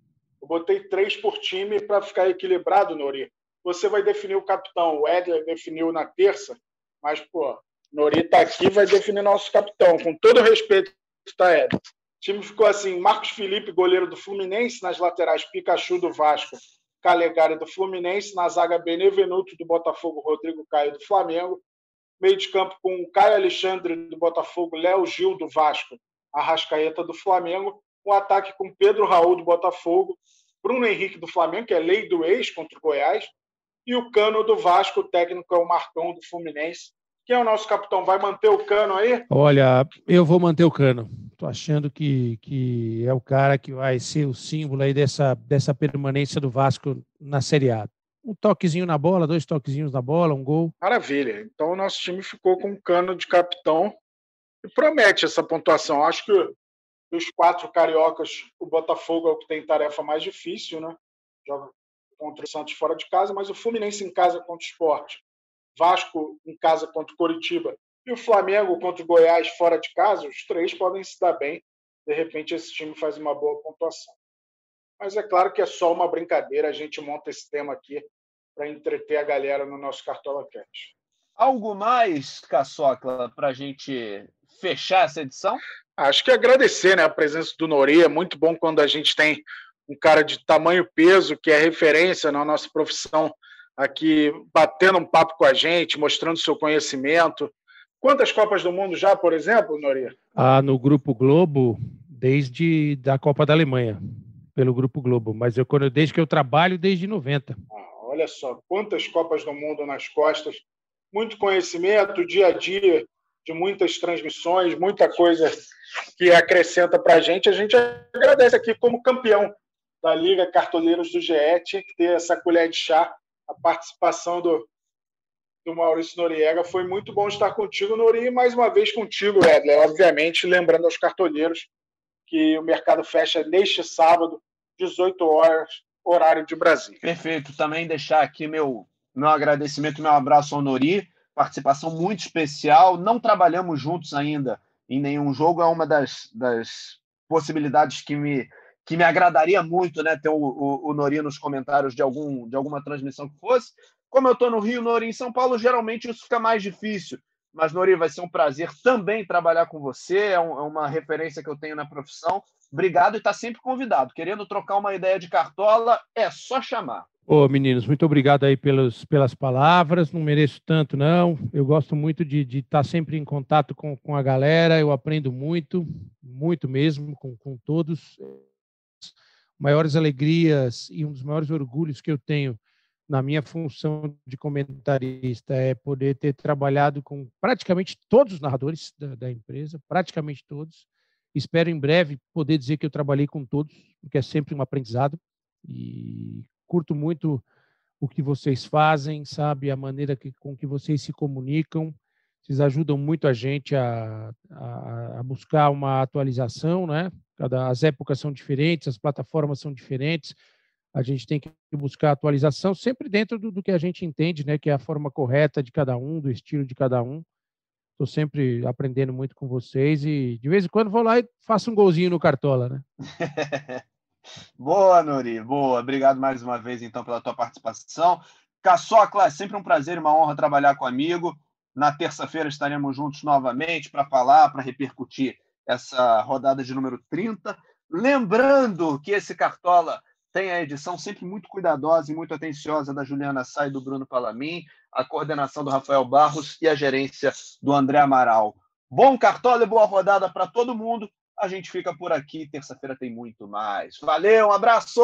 Eu botei três por time para ficar equilibrado, Nori. Você vai definir o capitão. O Edler definiu na terça, mas, pô, Nori está aqui vai definir nosso capitão. Com todo respeito, tá, Edler. O time ficou assim: Marcos Felipe, goleiro do Fluminense, nas laterais, Pikachu do Vasco Calegari do Fluminense, na zaga Benevenuto do Botafogo, Rodrigo Caio do Flamengo, meio de campo com Caio Alexandre do Botafogo, Léo Gil do Vasco, Arrascaeta do Flamengo, um ataque com Pedro Raul do Botafogo, Bruno Henrique do Flamengo, que é lei do ex contra o Goiás, e o Cano do Vasco, o técnico é o Marcão do Fluminense. Quem é o nosso capitão? Vai manter o Cano aí? Olha, eu vou manter o Cano. Tô achando que, que é o cara que vai ser o símbolo aí dessa, dessa permanência do Vasco na Série A. Um toquezinho na bola, dois toquezinhos na bola, um gol. Maravilha. Então o nosso time ficou com o Cano de capitão e promete essa pontuação. Acho que dos quatro cariocas, o Botafogo é o que tem tarefa mais difícil, né? Joga contra o Santos fora de casa, mas o Fluminense em casa contra o Sport Vasco em casa contra o Coritiba e o Flamengo contra o Goiás fora de casa, os três podem se dar bem. De repente, esse time faz uma boa pontuação. Mas é claro que é só uma brincadeira, a gente monta esse tema aqui para entreter a galera no nosso Cartola Cash. Algo mais, Caçocla, para a gente fechar essa edição? Acho que agradecer né, a presença do Nori. É muito bom quando a gente tem um cara de tamanho peso, que é referência na nossa profissão aqui batendo um papo com a gente, mostrando seu conhecimento. Quantas Copas do Mundo já, por exemplo, Noria? Ah, no Grupo Globo, desde da Copa da Alemanha, pelo Grupo Globo. Mas eu, quando, desde que eu trabalho, desde 90. Ah, olha só, quantas Copas do Mundo nas costas. Muito conhecimento, dia a dia, de muitas transmissões, muita coisa que acrescenta para a gente. A gente agradece aqui como campeão da Liga Cartoleiros do GE, tinha que ter essa colher de chá a participação do, do Maurício Noriega. Foi muito bom estar contigo, Nori, e mais uma vez contigo, Edler. Obviamente, lembrando aos cartoneiros que o mercado fecha neste sábado, 18 horas, horário de Brasília. Perfeito. Também deixar aqui meu, meu agradecimento, meu abraço ao Nori. Participação muito especial. Não trabalhamos juntos ainda em nenhum jogo, é uma das, das possibilidades que me que me agradaria muito né, ter o, o, o, Nori nos comentários de, algum, de alguma transmissão que fosse. Como eu estou no Rio, Nori em São Paulo, geralmente isso fica mais difícil. Mas, Nori, vai ser um prazer também trabalhar com você, é, um, é uma referência que eu tenho na profissão. Obrigado e está sempre convidado. Querendo trocar uma ideia de cartola, é só chamar. Ô, meninos, muito obrigado aí pelos, pelas palavras. Não mereço tanto, não. Eu gosto muito de, estar sempre em contato com, com a galera. Eu aprendo muito, muito mesmo, com, com todos maiores alegrias e um dos maiores orgulhos que eu tenho na minha função de comentarista é poder ter trabalhado com praticamente todos os narradores da, da, empresa, praticamente todos. Espero em breve poder dizer que eu trabalhei com todos, porque é sempre um aprendizado e curto muito o que vocês fazem, sabe, a maneira que, com que vocês se comunicam. Vocês ajudam muito a gente a, a, a buscar uma atualização, né? Cada, as épocas são diferentes, as plataformas são diferentes, a gente tem que buscar atualização sempre dentro do, do, que a gente entende, né, que é a forma correta de cada um, do estilo de cada um. Estou sempre aprendendo muito com vocês e de vez em quando vou lá e faço um golzinho no Cartola, né? [laughs] boa, Nuri, boa. Obrigado mais uma vez, então, pela tua participação. Caçocla, é sempre um prazer e uma honra trabalhar com amigo. Na terça-feira estaremos juntos novamente para falar, para repercutir essa rodada de número 30. Lembrando que esse Cartola tem a edição sempre muito cuidadosa e muito atenciosa da Juliana Sá e do Bruno Palamin, a coordenação do Rafael Barros e a gerência do André Amaral. Bom Cartola e boa rodada para todo mundo A gente fica por aqui. Terça-feira tem muito mais. Valeu, um abraço!